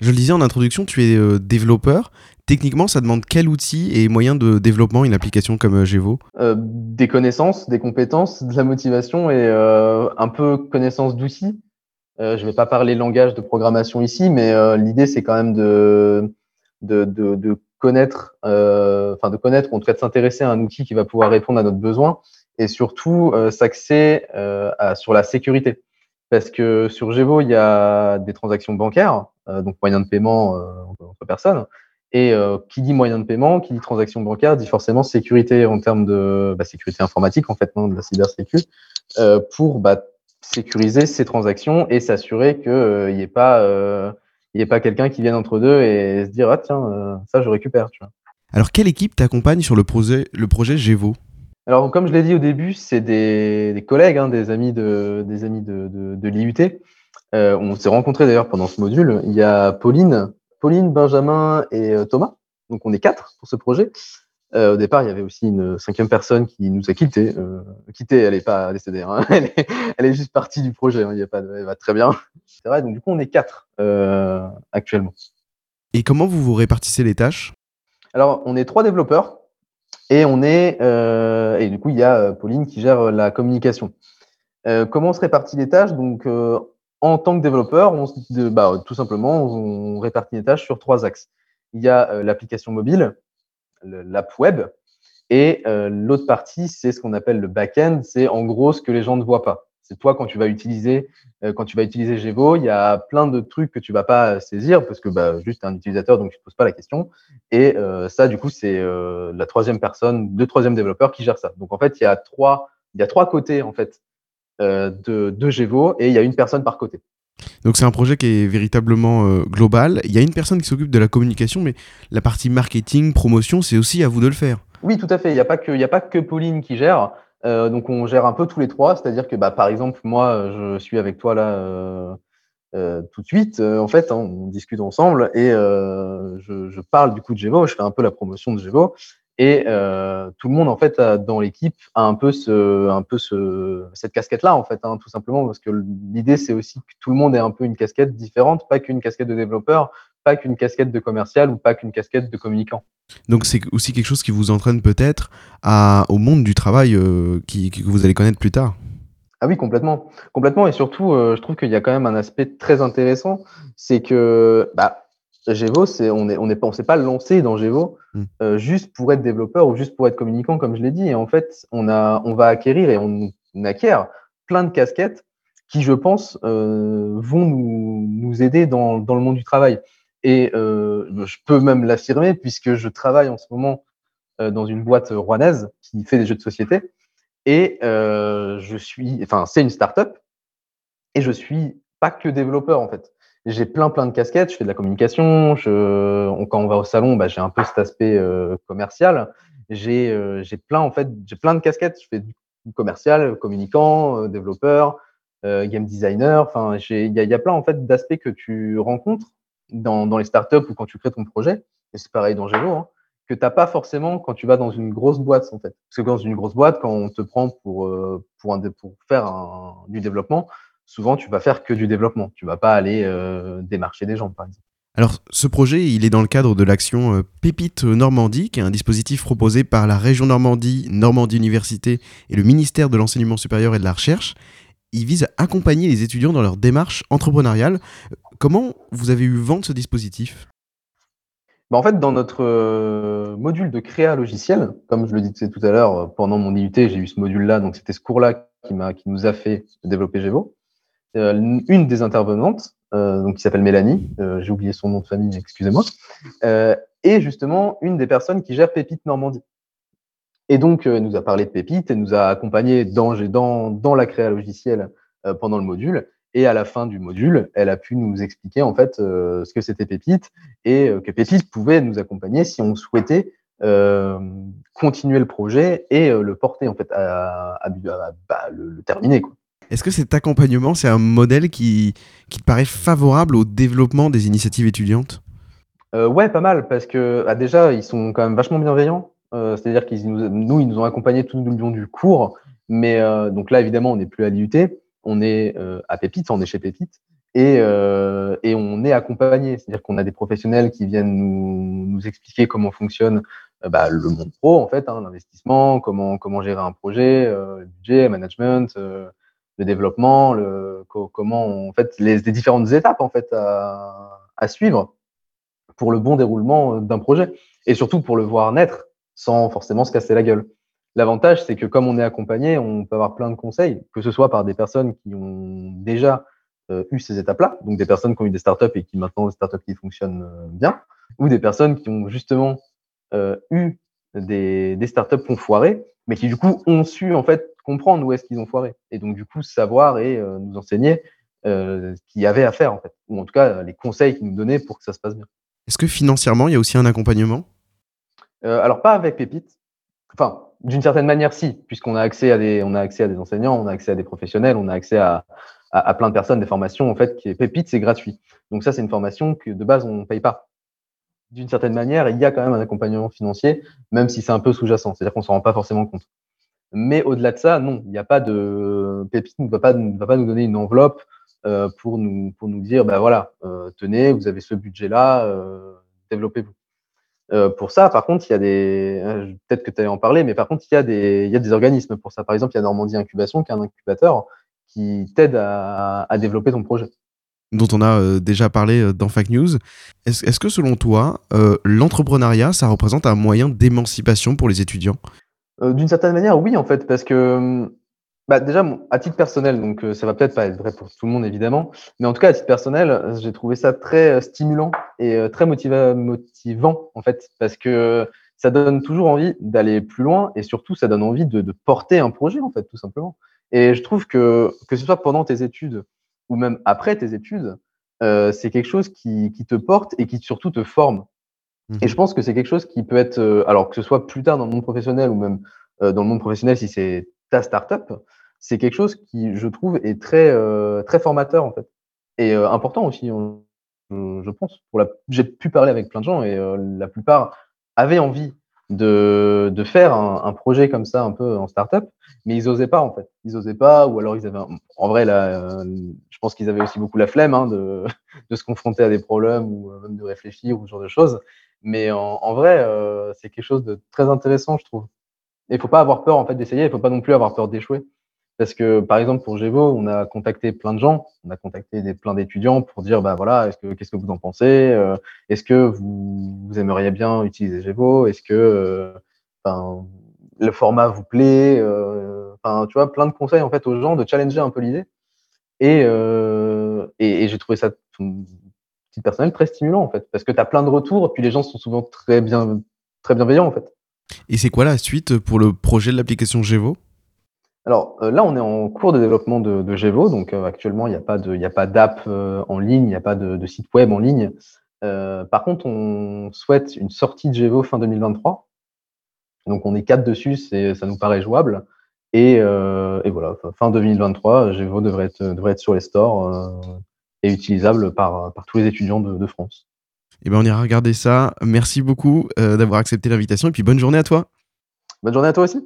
Je le disais en introduction, tu es développeur. Techniquement, ça demande quel outil et moyen de développement une application comme Euh, des connaissances, des compétences, de la motivation et un peu connaissance d'outils. Euh, je vais pas parler langage de programmation ici, mais euh, l'idée c'est quand même de connaître, euh, enfin de connaître, ou en tout cas de s'intéresser à un outil qui va pouvoir répondre à notre besoin et surtout s'axer sur la sécurité. Parce que sur Gévo, il y a des transactions bancaires, donc moyens de paiement entre personnes. Et qui dit moyen de paiement, qui dit transaction bancaire, dit forcément sécurité en termes de bah, sécurité informatique, en fait, non, de la cybersécu, euh, pour bah, sécuriser ces transactions et s'assurer qu'il n'y ait pas, euh, il y ait pas quelqu'un qui vienne entre deux et se dire ah tiens euh, ça je récupère. Tu vois. Alors, quelle équipe t'accompagne sur le projet, le projet Gévo Alors comme je l'ai dit au début, c'est des, des collègues, hein, des amis de, des amis de, de, de l'IUT. Euh, on s'est rencontrés d'ailleurs pendant ce module. Il y a Pauline, Pauline, Benjamin et euh, Thomas. Donc on est quatre pour ce projet. Euh, au départ, il y avait aussi une cinquième personne qui nous a quittés. Euh, quitté, elle n'est pas décédée. Hein. Elle, est, elle est juste partie du projet. hein. Il y a pas de, elle va très bien. C'est vrai. Donc du coup, on est quatre euh, actuellement. Et comment vous vous répartissez les tâches? Alors, on est trois développeurs et on est euh, et du coup, il y a Pauline qui gère la communication. Comment on se répartit les tâches? Donc, en tant que développeur, on, se- bah, tout simplement, on répartit les tâches sur trois axes. Il y a l'application mobile, le- l'app web, et euh, l'autre partie, c'est ce qu'on appelle le back-end. C'est en gros ce que les gens ne voient pas. C'est toi quand tu vas utiliser euh, utiliser Gevo, il y a plein de trucs que tu vas pas saisir parce que bah, juste un utilisateur donc tu te poses pas la question. Et euh, ça, du coup, c'est euh, la troisième personne, deux troisième développeurs qui gèrent ça. Donc en fait, il y a trois, il y a trois côtés en fait de, de Gevo et il y a une personne par côté. Donc c'est un projet qui est véritablement euh, global. Il y a une personne qui s'occupe de la communication, mais la partie marketing, promotion, c'est aussi à vous de le faire. Oui, tout à fait. Il n'y a pas que, Pauline qui gère. Euh, donc on gère un peu tous les trois. C'est-à-dire que bah, par exemple, moi, je suis avec toi là euh, tout de suite. En fait, hein, on discute ensemble et je, je parle du coup de Gevo. Je fais un peu la promotion de Gevo. Et euh, tout le monde en fait a- dans l'équipe a un peu ce, un peu ce, cette casquette-là en fait, hein, tout simplement parce que l'idée c'est aussi que tout le monde ait un peu une casquette différente, pas qu'une casquette de développeur, pas qu'une casquette de commercial ou pas qu'une casquette de communicant. Donc c'est aussi quelque chose qui vous entraîne peut-être au monde du travail euh, qui, que vous allez connaître plus tard. Ah oui, complètement. Complètement. Et surtout, euh, je trouve qu'il y a quand même un aspect très intéressant. C'est que bah, Gevo, c'est, on est, on est pas, on s'est pas lancé dans Gevo Mm. euh, juste pour être développeur ou juste pour être communicant, comme je l'ai dit. Et en fait, on, a, on va acquérir et on, on acquiert plein de casquettes qui, je pense, euh, vont nous, nous aider dans, dans le monde du travail. Et euh, je peux même l'affirmer puisque je travaille en ce moment euh, dans une boîte rouennaise qui fait des jeux de société. Et je suis, enfin, c'est une start-up et je suis pas que développeur en fait. J'ai plein plein de casquettes. Je fais de la communication. Je, on- quand on va au salon, bah, j'ai un peu cet aspect euh, commercial. J'ai euh, plein en fait, j'ai plein de casquettes. Je fais du commercial, communicant, euh, développeur, euh, game designer. Enfin, il y y a plein en fait d'aspects que tu rencontres dans, dans les startups ou quand tu crées ton projet. Et c'est pareil dans Gévo. Hein que t'as pas forcément quand tu vas dans une grosse boîte en fait. Parce que dans une grosse boîte, quand on te prend pour euh, pour, un, pour faire un, du développement, souvent tu vas faire que du développement. Tu vas pas aller euh, démarcher des gens par exemple. Alors, ce projet, il est dans le cadre de l'action euh, Pépite Normandie, qui est un dispositif proposé par la région Normandie, Normandie Université et le ministère de l'Enseignement supérieur et de la Recherche. Il vise à accompagner les étudiants dans leur démarche entrepreneuriale. Comment vous avez eu vent de ce dispositif? Bah, en fait, dans notre euh, module de créa logiciel, comme je le disais tout à l'heure, pendant mon IUT, j'ai eu ce module-là, donc c'était ce cours-là qui, qui nous a fait développer Gevo. Euh, une des intervenantes, euh, donc qui s'appelle Mélanie, euh, j'ai oublié son nom de famille, excusez-moi, est justement une des personnes qui gère Pépite Normandie. Et donc, elle nous a parlé de Pépite, elle nous a accompagnés dans, la créa logiciel euh, pendant le module. Et à la fin du module, elle a pu nous expliquer en fait ce que c'était Pépite et que Pépite pouvait nous accompagner si on souhaitait continuer le projet et le porter en fait à, bah, le, terminer. Est-ce que cet accompagnement, c'est un modèle qui, te paraît favorable au développement des initiatives étudiantes? Euh, ouais, pas mal, parce que ah, déjà, ils sont quand même vachement bienveillants. Euh, C'est-à-dire qu'ils nous, ils nous ont accompagnés tout le long du cours. Mais euh, donc là, évidemment, on n'est plus à l'IUT, on est à Pépite, on est chez Pépite, et, on est accompagné. C'est-à-dire qu'on a des professionnels qui viennent nous, expliquer comment fonctionne bah, le monde pro, en fait, hein, l'investissement, comment, gérer un projet, budget, management, le développement, le, co- comment, fait, les, différentes étapes en fait à, suivre pour le bon déroulement euh, d'un projet et surtout pour le voir naître sans forcément se casser la gueule. L'avantage, c'est que comme on est accompagné, on peut avoir plein de conseils, que ce soit par des personnes qui ont déjà euh, eu ces étapes-là, donc des personnes qui ont eu des startups et qui maintenant ont des startups qui fonctionnent euh, bien, ou des personnes qui ont justement eu des, des startups qui ont foiré, mais qui du coup ont su en fait comprendre où est-ce qu'ils ont foiré. Et donc, du coup, savoir et euh, nous enseigner euh, ce qu'il y avait à faire, en fait. Ou en tout cas, les conseils qu'ils nous donnaient pour que ça se passe bien. Est-ce que financièrement, il y a aussi un accompagnement? Euh, alors, pas avec Pépite. Enfin, d'une certaine manière, si, puisqu'on a accès à des, on a accès à des enseignants, on a accès à des professionnels, on a accès à, à, à plein de personnes, des formations, en fait, qui est Pépite, c'est gratuit. Donc ça, c'est une formation que de base, on ne paye pas. D'une certaine manière, il y a quand même un accompagnement financier, même si c'est un peu sous-jacent, c'est-à-dire qu'on s'en rend pas forcément compte. Mais au-delà de ça, non, il n'y a pas de Pépite ne va pas, ne va pas nous donner une enveloppe euh, pour nous pour nous dire, ben voilà, euh, tenez, vous avez ce budget-là, euh, développez-vous. Pour ça, par contre, il y a des, peut-être que tu allais en parler, mais par contre, il y a des, y a des organismes pour ça. Par exemple, il y a Normandie Incubation, qui est un incubateur qui t'aide à, développer ton projet. dont on a déjà parlé dans Fact News. Est-ce est-ce que selon toi, l'entrepreneuriat, ça représente un moyen d'émancipation pour les étudiants? Euh, D'une certaine manière, oui, en fait, parce que hum, bah, déjà, à titre personnel, donc euh, ça va peut-être pas être vrai pour tout le monde, évidemment, mais en tout cas, à titre personnel, j'ai trouvé ça très euh, stimulant et euh, très motiva- motivant, en fait, parce que ça donne toujours envie d'aller plus loin et surtout, ça donne envie de, porter un projet, en fait, tout simplement. Et je trouve que, que ce soit pendant tes études ou même après tes études, c'est quelque chose qui te porte et qui surtout te forme. Et je pense que c'est quelque chose qui peut être, euh, alors que ce soit plus tard dans le monde professionnel ou même euh, dans le monde professionnel si c'est ta startup, c'est quelque chose qui, je trouve, est très, euh, très formateur en fait. Et euh, important aussi, je, pense. Pour la... J'ai pu parler avec plein de gens et euh, la plupart avaient envie de, de faire un, un projet comme ça un peu en startup, mais ils osaient pas en fait. Ils osaient pas, ou alors ils avaient, un- en vrai là, euh, je pense qu'ils avaient aussi beaucoup la flemme hein, de, de se confronter à des problèmes ou même de réfléchir ou ce genre de choses. Mais en, en vrai, euh, c'est quelque chose de très intéressant, je trouve. Et il faut pas avoir peur en fait d'essayer. Il faut pas non plus avoir peur d'échouer. Parce que, par exemple, pour Gévo, on a contacté plein de gens, on a contacté des, plein d'étudiants pour dire, bah voilà, est-ce que, qu'est-ce que vous en pensez Euh, Est-ce que vous, vous aimeriez bien utiliser Gévo Est-ce que, euh, le format vous plaît Euh, Enfin, tu vois, plein de conseils en fait aux gens de challenger un peu l'idée. Et, euh, et, et j'ai trouvé ça, personnel, très stimulant en fait, parce que tu as plein de retours, et puis les gens sont souvent très bien, très bienveillants en fait. Et c'est quoi la suite pour le projet de l'application Gevo? Alors euh, là, on est en cours de développement de, de Gevo, donc euh, actuellement, il n'y a pas de, il y a pas d'app euh, en ligne, il n'y a pas de, de site web en ligne. Par contre, on souhaite une sortie de Gevo fin 2023. Donc on est quatre dessus, c'est, ça nous paraît jouable. Et, et voilà, fin 2023, Gevo devrait être, devrait être sur les stores et utilisable par, par tous les étudiants de, de France. Eh ben on ira regarder ça. Merci beaucoup euh, d'avoir accepté l'invitation et puis bonne journée à toi. Bonne journée à toi aussi.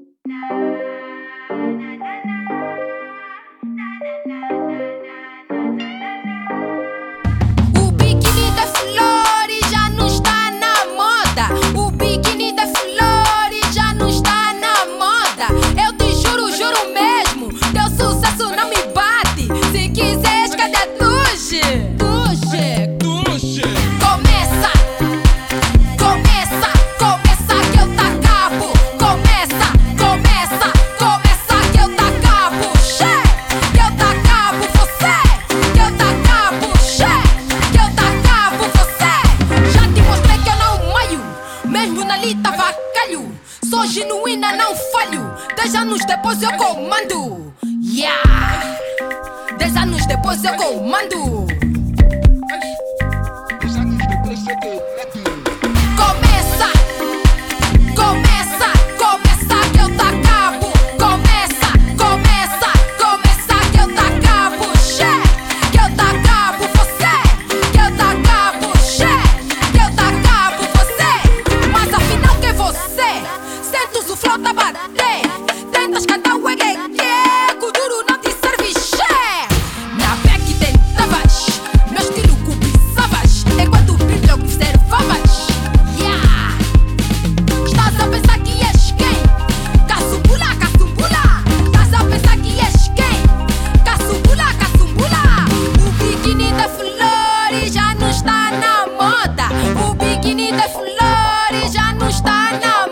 Start now.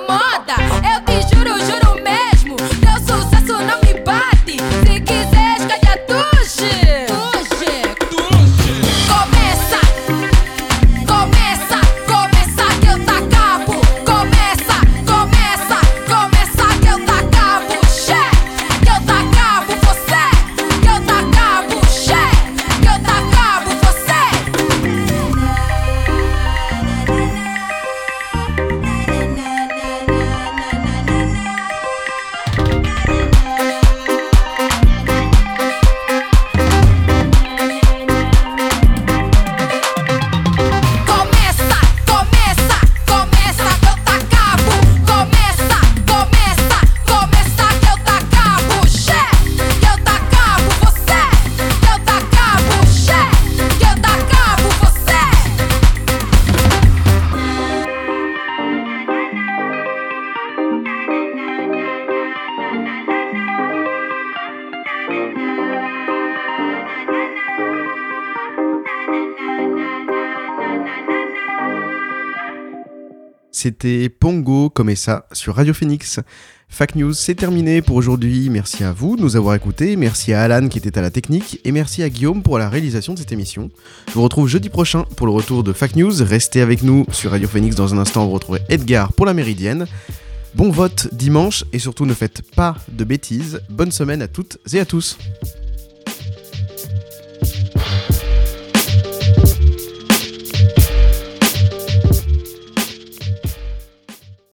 Pongo comme ça sur Radio Phoenix. Fact News, c'est terminé pour aujourd'hui. Merci à vous de nous avoir écoutés. Merci à Alan qui était à la technique. Et merci à Guillaume pour la réalisation de cette émission. Je vous retrouve jeudi prochain pour le retour de Fact News. Restez avec nous sur Radio Phoenix. Dans un instant, vous retrouverez Edgar pour la Méridienne. Bon vote dimanche et surtout ne faites pas de bêtises. Bonne semaine à toutes et à tous.